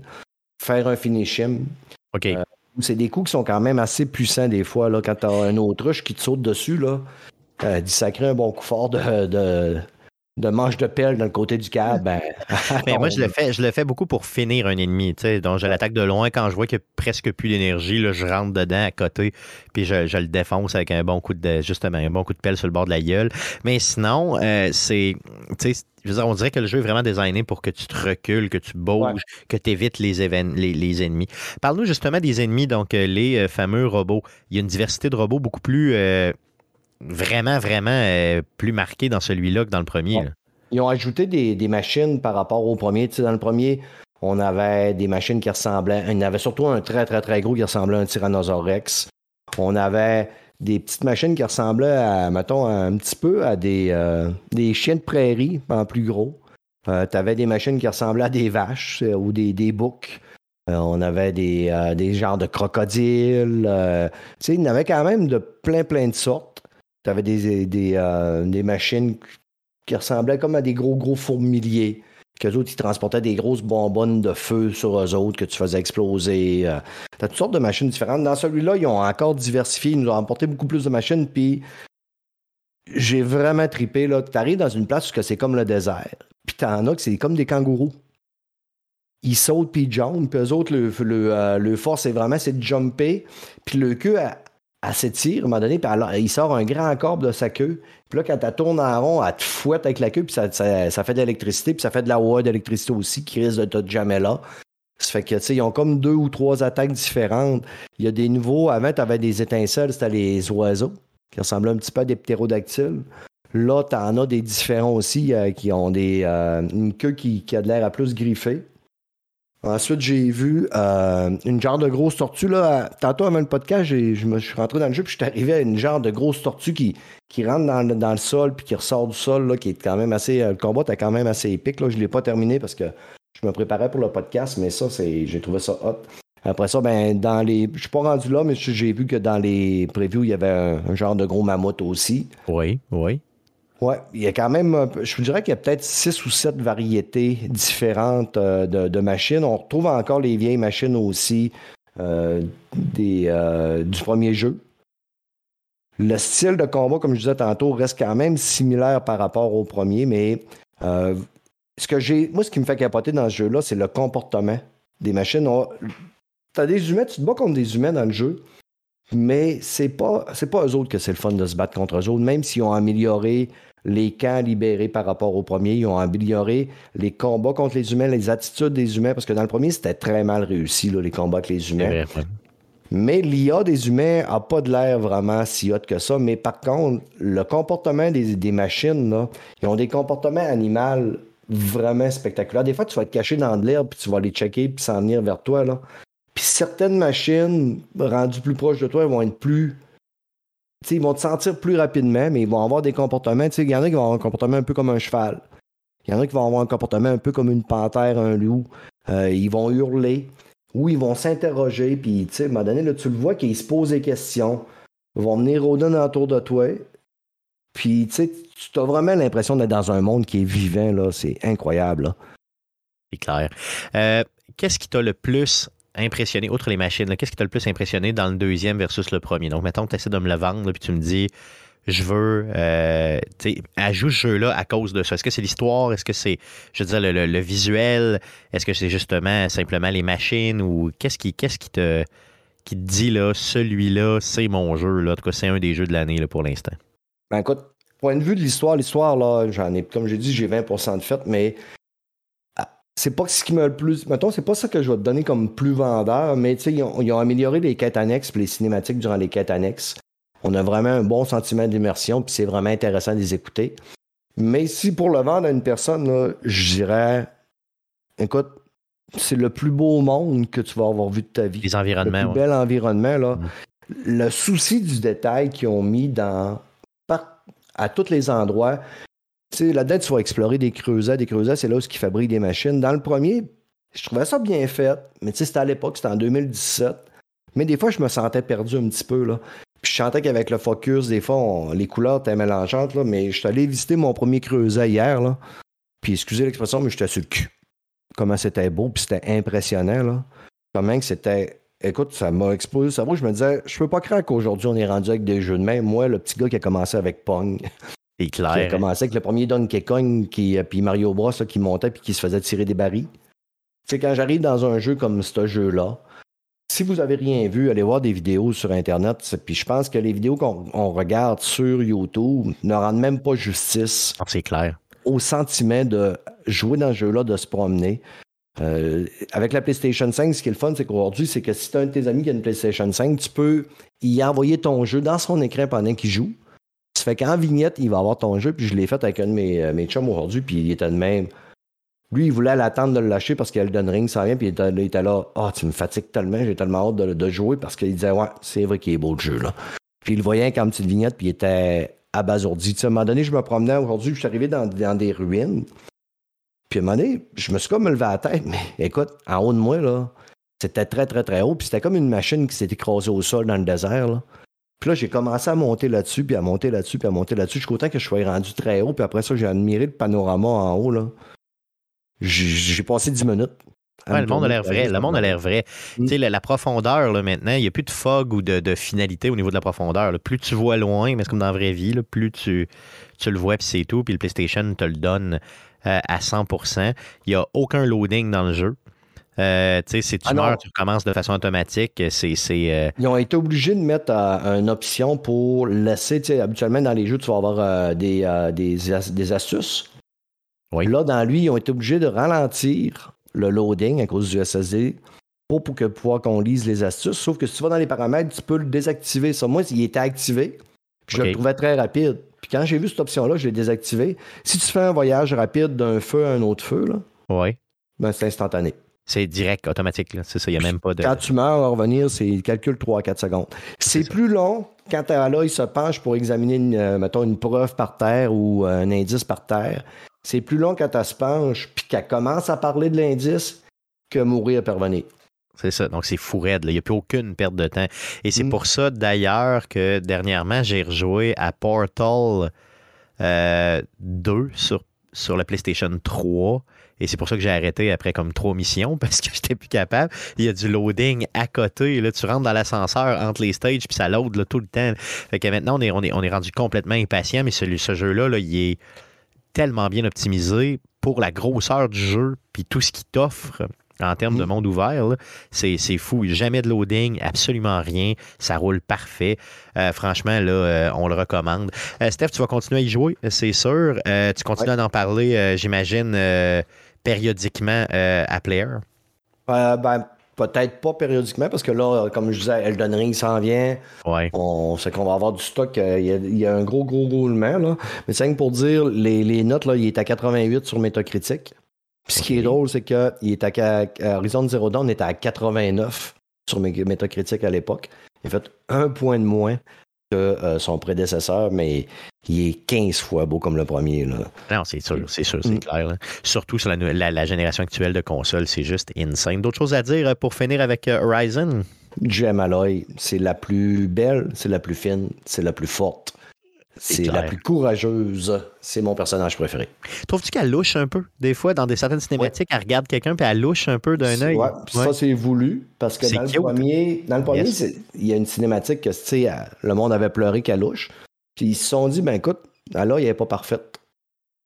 faire un finish him. OK. Euh, C'est des coups qui sont quand même assez puissants des fois, là, quand tu as un autruche qui te saute dessus, là, euh, d'y sacrer un bon coup fort de, de, de manche de pelle dans le côté du câble, ben, Mais moi, je le fais, je le fais beaucoup pour finir un ennemi. tu sais. Donc, je l'attaque de loin. Quand je vois qu'il n'y a presque plus d'énergie, je rentre dedans à côté, puis je, je le défonce avec un bon coup de justement un bon coup de pelle sur le bord de la gueule. Mais sinon, euh, c'est. tu sais, Je veux dire, on dirait que le jeu est vraiment designé pour que tu te recules, que tu bouges, que tu évites les, les, les ennemis. Parle-nous justement des ennemis, donc euh, les euh, fameux robots. Il y a une diversité de robots beaucoup plus. euh, vraiment, vraiment euh, plus marquée dans celui-là que dans le premier. Ils ont ajouté des, des machines par rapport au premier. Tu sais, dans le premier, on avait des machines qui ressemblaient. Il y en avait surtout un très, très, très gros qui ressemblait à un Tyrannosaurus Rex. On avait des petites machines qui ressemblaient à, mettons, un petit peu à des, euh, des chiens de prairie en plus gros. tu avais des machines qui ressemblaient à des vaches euh, ou des, des boucs. Euh, on avait des, euh, des genres de crocodiles. euh, tu sais, il y en avait quand même de plein, plein de sortes. Tu avais des, des, euh, des machines qui ressemblaient comme à des gros, gros fourmiliers. Qu'eux autres, ils transportaient des grosses bonbonnes de feu sur eux autres que tu faisais exploser. Euh, T'as toutes sortes de machines différentes. Dans celui-là, ils ont encore diversifié. Ils nous ont apporté beaucoup plus de machines. Puis j'ai vraiment tripé. Tu arrives dans une place où c'est comme le désert. Puis t'en as que c'est comme des kangourous. Ils sautent puis ils jumpent. Puis eux autres, le, le, euh, le force, c'est vraiment de jumper. Puis le queue, elle, elle s'étire à un moment donné. Puis elle- il sort un grand corbe de sa queue. Puis là, quand elle tourne en rond, elle te fouette avec la queue. Puis ça, fait de l'électricité. Puis ça fait de la hauteur d'électricité aussi qui risque de te jamais là. Ça fait que, tu sais, ils ont comme deux ou trois attaques différentes. Il y a des nouveaux. Avant, tu des étincelles, c'était les oiseaux qui ressemblaient un petit peu à des ptérodactyles. Là, tu en as des différents aussi euh, qui ont des, euh, une queue qui, qui a de l'air à plus griffer. Ensuite, j'ai vu euh, une genre de grosse tortue. Là, tantôt, avant le podcast, je me suis rentré dans le jeu puis je suis arrivé à une genre de grosse tortue qui, qui rentre dans, le- dans le sol puis qui ressort du sol, là, qui est quand même assez. euh, Le combat était quand même assez épique. Là. Je ne l'ai pas terminé parce que je me préparais pour le podcast, mais ça, c'est j'ai trouvé ça hot. Après ça, ben, dans les. Je suis pas rendu là, mais j'ai vu que dans les previews, il y avait un, un genre de gros mammouth aussi. Oui, oui. Ouais, il y a quand même, je vous dirais qu'il y a peut-être six ou sept variétés différentes euh, de, machines. On retrouve encore les vieilles machines aussi euh, des, euh, du premier jeu. Le style de combat, comme je disais tantôt, reste quand même similaire par rapport au premier, mais ce que j'ai, moi, ce qui me fait capoter dans ce jeu-là, c'est le comportement des machines. Tu as des humains, tu te bats contre des humains dans le jeu, mais c'est pas, c'est pas eux autres que c'est le fun de se battre contre eux autres, même s'ils ont amélioré les camps libérés par rapport au premier, ils ont amélioré les combats contre les humains, les attitudes des humains, parce que dans le premier, c'était très mal réussi, là, les combats avec les C'est humains. Mais l'IA des humains a pas de l'air vraiment si hot que ça. Mais par contre, le comportement des, des machines, là, ils ont des comportements animaux vraiment spectaculaires. Des fois, tu vas être caché dans de l'herbe, puis tu vas les checker, puis s'en venir vers toi. Là. Puis certaines machines, rendues plus proches de toi, elles vont être plus. Ils vont te sentir plus rapidement, mais ils vont avoir des comportements. Il y en a qui vont avoir un comportement un peu comme un cheval. Il y en a qui vont avoir un comportement un peu comme une panthère, un loup. Euh, ils vont hurler où ils vont s'interroger, puis à un moment donné, là, tu le vois qu'ils se posent des questions, ils vont venir rôder autour de toi, puis tu as vraiment l'impression d'être dans un monde qui est vivant, c'est incroyable. C'est clair. Euh, Qu'est-ce qui t'a le plus impressionné, outre les machines, qu'est-ce qui t'a le plus impressionné dans le deuxième versus le premier? Donc, mettons que tu essaies de me le vendre, puis tu me dis, je veux, euh, tu sais, ajoute ce jeu-là à cause de ça. Est-ce que c'est l'histoire? Est-ce que c'est, je veux dire, le, le- visuel? Est-ce que c'est justement simplement les machines? Ou qu'est-ce qui, qui te, qui te dit, là, celui-là, c'est mon jeu, là? En tout cas, c'est un des jeux de l'année, pour l'instant. Ben écoute, point de vue de l'histoire, l'histoire, là, j'en ai, comme j'ai dit, j'ai 20% de fait, mais c'est pas ce qui m'a le plus. Mettons, c'est pas ça que je vais te donner comme plus vendeur, mais tu sais, ils ont, ils ont amélioré les quêtes annexes puis les cinématiques durant les quêtes annexes. On a vraiment un bon sentiment d'immersion, puis c'est vraiment intéressant de les écouter. Mais si pour le vendre à une personne, je dirais, écoute, c'est le plus beau monde que tu vas avoir vu de ta vie Les le environnements, plus ouais. bel environnement. Là. Mm. Le souci du détail qu'ils ont mis dans, par- à tous les endroits. Là-dedans, tu vas explorer des creusets. Des creusets, c'est là où ils fabriquent des machines. Dans le premier, je trouvais ça bien fait, mais tu sais, c'était à l'époque, c'était en 2017. Mais des fois, je me sentais perdu un petit peu. Puis je sentais qu'avec le focus, des fois, les couleurs étaient mélangeantes. Mais je suis allé visiter mon premier creuset hier. Là. Puis excusez l'expression, mais j'étais sur le cul. Comment c'était beau, puis c'était impressionnant. Comment c'était. Écoute, ça m'a explosé le cerveau. Je me disais, je peux pas croire qu'aujourd'hui, on est rendu avec des jeux de main. Moi, le petit gars qui a commencé avec Pong, C'est qui a clair. commencé avec le premier Donkey Kong, qui, euh, puis Mario Bros, là, qui montait puis qui se faisait tirer des barils. Tu sais, quand j'arrive dans un jeu comme ce jeu-là, si vous avez rien vu, allez voir des vidéos sur Internet. Puis je pense que les vidéos qu'on on regarde sur YouTube ne rendent même pas justice Non, C'est clair. au sentiment de jouer dans ce jeu-là, de se promener. Euh, avec la PlayStation 5, ce qui est le fun, c'est qu'aujourd'hui, c'est que si tu as un de tes amis qui a une PlayStation 5, tu peux y envoyer ton jeu dans son écran pendant qu'il joue. Fait qu'en vignette, il va avoir ton jeu. Puis je l'ai fait avec un de mes, euh, mes chums aujourd'hui, puis il était de même. Lui, il voulait l'attendre de le lâcher parce qu'il Elden Ring, ça vient, puis il était, il était là. Ah, tu me fatigues tellement, j'ai tellement hâte de, de jouer parce qu'il disait, ouais, c'est vrai qu'il est beau le jeu, là. Puis il le voyait comme petite vignette, puis il était abasourdi. Tu sais, à un moment donné, je me promenais aujourd'hui, je suis arrivé dans, dans des ruines. Puis à un moment donné, je me suis comme levé la tête, mais écoute, en haut de moi, là, c'était très, très, très haut. Puis c'était comme une machine qui s'est écrasée au sol dans le désert, là. Puis là, j'ai commencé à monter là-dessus, puis à monter là-dessus, puis à monter là-dessus. Je suis content que je sois rendu très haut. Puis après ça, j'ai admiré le panorama en haut, là. J'ai passé 10 minutes. Ouais, le monde a l'air vrai. Le monde a l'air vrai. Mm. La, la profondeur, là, maintenant, il n'y a plus de fog ou de, de finalité au niveau de la profondeur. là. Plus tu vois loin, mais c'est comme dans la vraie vie, là, plus tu, tu le vois, puis c'est tout. Puis le PlayStation te le donne euh, à 100% Il n'y a aucun loading dans le jeu. Euh, tu sais, si tu Ah meurs, tu recommences de façon automatique. C'est. euh, Ils ont été obligés de mettre euh, une option pour laisser, habituellement dans les jeux, tu vas avoir des, des, as- des astuces. Oui. Là, dans lui, ils ont été obligés de ralentir le loading à cause du SSD pour, pour que pouvoir qu'on lise les astuces. Sauf que si tu vas dans les paramètres, tu peux le désactiver. Ça, moi, il était activé. Puis je le trouvais très rapide. Puis quand j'ai vu cette option-là, je l'ai désactivée. Si tu fais un voyage rapide d'un feu à un autre feu, là, Oui. ben c'est instantané. C'est direct, automatique. C'est ça, il n'y a même pas de. Quand tu meurs, à revenir, c'est il calcule 3-4 secondes. C'est plus long quand là, il se penche pour examiner, une, euh, mettons, une preuve par terre ou euh, un indice par terre. C'est plus long quand elle se penche puis qu'elle commence à parler de l'indice que mourir et revenir. C'est ça. Donc, c'est fou raide. là. Il n'y a plus aucune perte de temps. Et c'est Mm. pour ça, d'ailleurs, que dernièrement, j'ai rejoué à Portal euh, 2 sur, sur la PlayStation 3. Et c'est pour ça que j'ai arrêté après comme trois missions parce que j'étais plus capable. Il y a du loading à côté. Là, tu rentres dans l'ascenseur entre les stages puis ça load là, tout le temps. Fait que maintenant, on est, on est, on est rendu complètement impatient, mais ce jeu-là, là, il est tellement bien optimisé pour la grosseur du jeu puis tout ce qu'il t'offre en termes de Mm. monde ouvert. C'est fou. Jamais de loading, absolument rien. Ça roule parfait. Euh, franchement, là, euh, on le recommande. Euh, Steph, tu vas continuer à y jouer, c'est sûr. Tu continues à en parler, j'imagine, périodiquement euh, à Player? Euh, ben, peut-être pas périodiquement parce que là, comme je disais, Elden Ring s'en vient. Ouais. On sait qu'on va avoir du stock. euh, Il y, a, il y a un gros, gros roulement. Là. Mais c'est pour dire, les, les notes, là, il est à 88 sur Metacritic. Puis ce qui est drôle, c'est que il est à, à Horizon Zero Dawn était à 89 sur Metacritic à l'époque. Il a fait un point de moins que euh, son prédécesseur, mais il est 15 fois beau comme le premier. Là. Non, c'est sûr, c'est sûr, c'est Mm. clair. là. Surtout sur la, la- la génération actuelle de consoles, c'est juste insane. D'autres choses à dire euh, pour finir avec euh, Horizon? Gem Alloy, c'est la plus belle, c'est la plus fine, c'est la plus forte. C'est la plus courageuse. C'est mon personnage préféré. Trouves-tu qu'elle louche un peu? Des fois, dans des certaines cinématiques, elle regarde quelqu'un puis elle louche un peu d'un œil? Ouais, ça, c'est voulu. Parce que dans le premier, dans le premier, Yes. il y a une cinématique que, elle- le monde avait pleuré qu'elle louche. Puis ils se sont dit, ben écoute, là, elle n'est pas parfaite.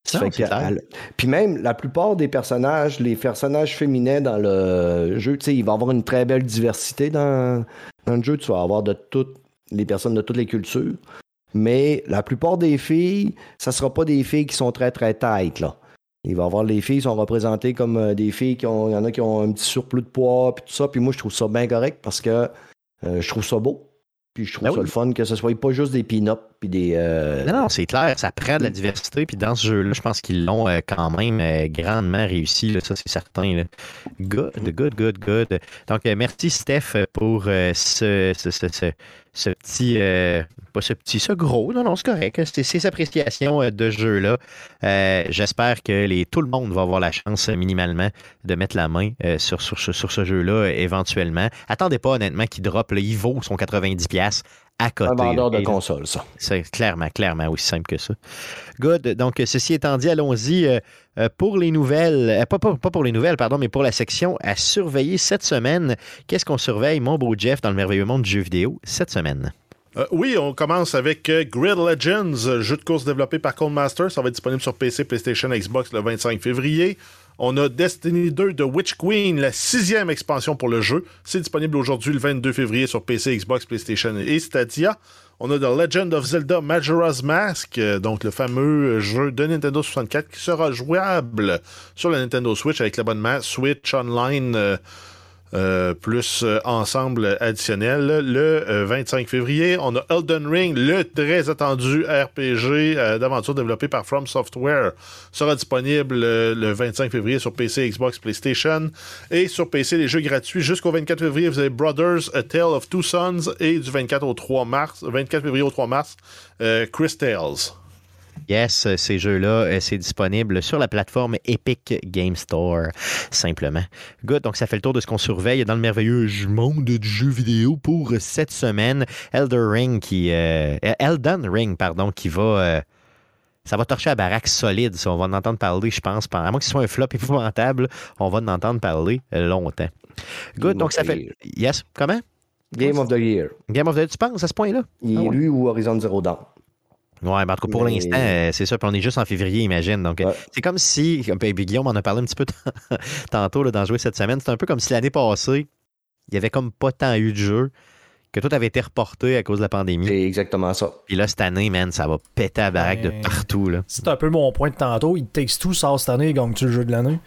Ça fait elle- Puis même, la plupart des personnages, les personnages féminins dans le jeu, tu sais, il va y avoir une très belle diversité dans, dans le jeu. Tu vas avoir de toutes les personnes de toutes les cultures. Mais la plupart des filles, ça sera pas des filles qui sont très, très tight, là. Il va y avoir les filles qui sont représentées comme euh, des filles qui ont. Il y en a qui ont un petit surplus de poids, puis tout ça. Puis moi, je trouve ça bien correct parce que euh, je trouve ça beau. Puis je trouve Ben ça oui. le fun que ce soit pas juste des pin-ups, puis des. euh, Non, non, c'est clair, ça prend de la diversité. Puis dans ce jeu-là, je pense qu'ils l'ont euh, quand même euh, grandement réussi, là, ça c'est certain. là. Good, good, good, good. Donc, merci Steph pour ce, ce, ce, ce- ce petit, euh, pas ce petit, ce gros, non, non, c'est correct. C'est ses appréciations de ce jeu-là. Euh, J'espère que les, tout le monde va avoir la chance minimalement de mettre la main sur, sur, ce- sur ce jeu-là éventuellement. Attendez pas honnêtement qu'il drop, là, il vaut son 90$ à côté. un vendeur de console, ça. C'est clairement, clairement aussi simple que ça. Good. Donc, ceci étant dit, allons-y euh, euh, pour les nouvelles. euh, pas, pas- pas pour les nouvelles, pardon, mais pour la section à surveiller cette semaine. Qu'est-ce qu'on surveille, mon beau Jeff, dans le merveilleux monde du jeu vidéo cette semaine? Euh, oui, on commence avec euh, Grid Legends, jeu de course développé par Codemasters. Ça va être disponible sur PC, PlayStation, Xbox le 25 février. On a Destiny 2 de Witch Queen, la sixième expansion pour le jeu. C'est disponible aujourd'hui le 22 février sur PC, Xbox, PlayStation et Stadia. On a The Legend of Zelda Majora's Mask, euh, donc le fameux jeu de Nintendo 64 qui sera jouable sur la Nintendo Switch avec l'abonnement Switch Online. euh, euh, plus euh, ensemble additionnel. Le euh, 25 février, on a Elden Ring, le très attendu RPG euh, d'aventure développé par From Software, sera disponible euh, le 25 février sur PC, Xbox, PlayStation. Et sur PC, les jeux gratuits jusqu'au 24 février, vous avez Brothers, A Tale of Two Sons et du 24 au 3 mars, 24 février au 3 mars, euh, Chris Tales. Yes, euh, ces jeux-là, euh, c'est disponible sur la plateforme Epic Game Store, simplement. Good, donc ça fait le tour de ce qu'on surveille dans le merveilleux monde du jeu vidéo pour cette semaine. Elder Ring qui... euh, Elden Ring, pardon, qui va... euh, ça va torcher la baraque solide, ça. On va en entendre parler, je pense. À moins que ce soit un flop épouvantable, on va en entendre parler longtemps. Good, Game donc ça fait... Year. Yes, comment? Game of the Year. Game of the... Tu penses à ce point-là? Il Ah est ouais. lui ou Horizon Zero Dawn. Ouais, mais en tout cas, pour Mais- l'instant, euh, c'est ça. Puis on est juste en février, imagine. Donc, Ouais. c'est comme si, comme puis Guillaume en a parlé un petit peu tantôt là, dans Jouer cette semaine, c'est un peu comme si l'année passée, il y avait comme pas tant eu de jeux, que tout avait été reporté à cause de la pandémie. C'est exactement ça. Puis là, cette année, man, ça va péter la baraque de Ben, partout. Là. C'est un peu mon point de tantôt. It Takes Two sort cette année, donc tu le jeu de l'année?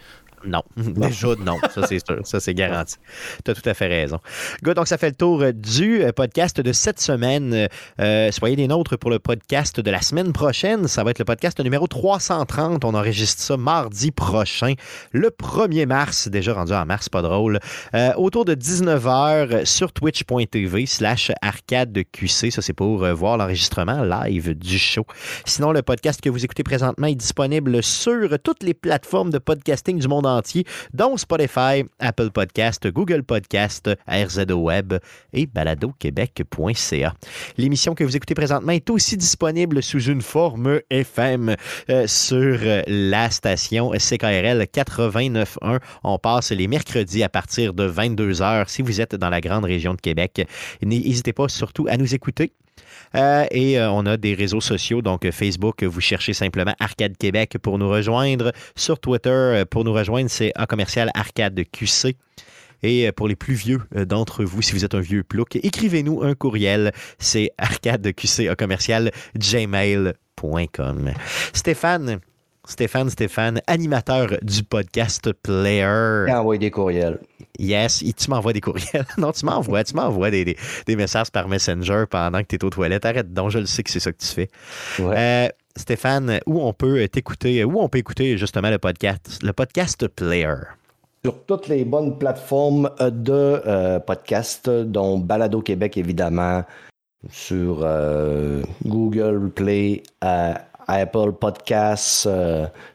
Non, déjà non, ça c'est sûr, ça c'est garanti. Tu as tout à fait raison. Good, donc ça fait le tour euh, du euh, podcast de cette semaine. Euh, soyez des nôtres pour le podcast de la semaine prochaine. Ça va être le podcast numéro 330. On enregistre ça mardi prochain, le 1er mars, déjà rendu en mars, pas drôle, autour de 19h sur twitch.tv slash arcade de QC. Ça c'est pour voir l'enregistrement live du show. Sinon, le podcast que vous écoutez présentement est disponible sur toutes les plateformes de podcasting du monde dont Spotify, Apple Podcast, Google Podcast, RZO Web et baladoquebec.ca. L'émission que vous écoutez présentement est aussi disponible sous une forme FM euh, sur la station CKRL 89.1. On passe les mercredis à partir de 22h si vous êtes dans la grande région de Québec. N'hésitez pas surtout à nous écouter euh, et euh, on a des réseaux sociaux, donc Facebook, vous cherchez simplement Arcade Québec pour nous rejoindre. Sur Twitter, euh, pour nous rejoindre, c'est un commercial Arcade QC. Et pour les plus vieux d'entre vous, si vous êtes un vieux plouc, écrivez-nous un courriel. C'est arcadeqc commercial gmail.com. Stéphane, Stéphane, Stéphane, animateur du podcast Player. Envoie des courriels. Yes, tu m'envoies des courriels. non, tu m'envoies, tu m'envoies des, messages par Messenger pendant que tu es aux toilettes. Arrête donc, je le sais que c'est ça que tu fais. Euh, Stéphane, où on peut t'écouter, où on peut écouter justement le podcast, le podcast Player? Sur toutes les bonnes plateformes de euh, podcast, dont Balado Québec évidemment, sur euh, Google Play, Apple Podcasts,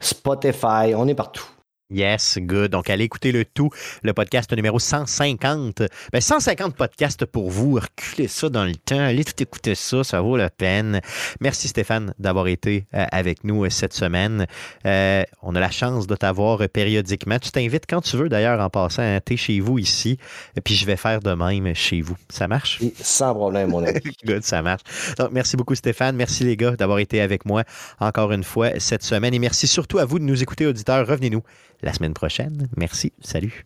Spotify, on est partout. Yes, good. Donc, allez écouter le tout, le podcast numéro 150. Ben, 150 podcasts pour vous. Reculez ça dans le temps. Allez tout écouter ça, ça vaut la peine. Merci Stéphane d'avoir été euh, avec nous euh, cette semaine. Euh, on a la chance de t'avoir périodiquement. Tu t'invites quand tu veux d'ailleurs en passant. Hein. Tu es chez vous ici, puis je vais faire de même chez vous. Ça marche? Sans problème, mon ami. good, ça marche. Donc, merci beaucoup Stéphane. Merci les gars d'avoir été avec moi encore une fois cette semaine. Et merci surtout à vous de nous écouter, auditeurs. Revenez-nous la semaine prochaine. Merci. Salut.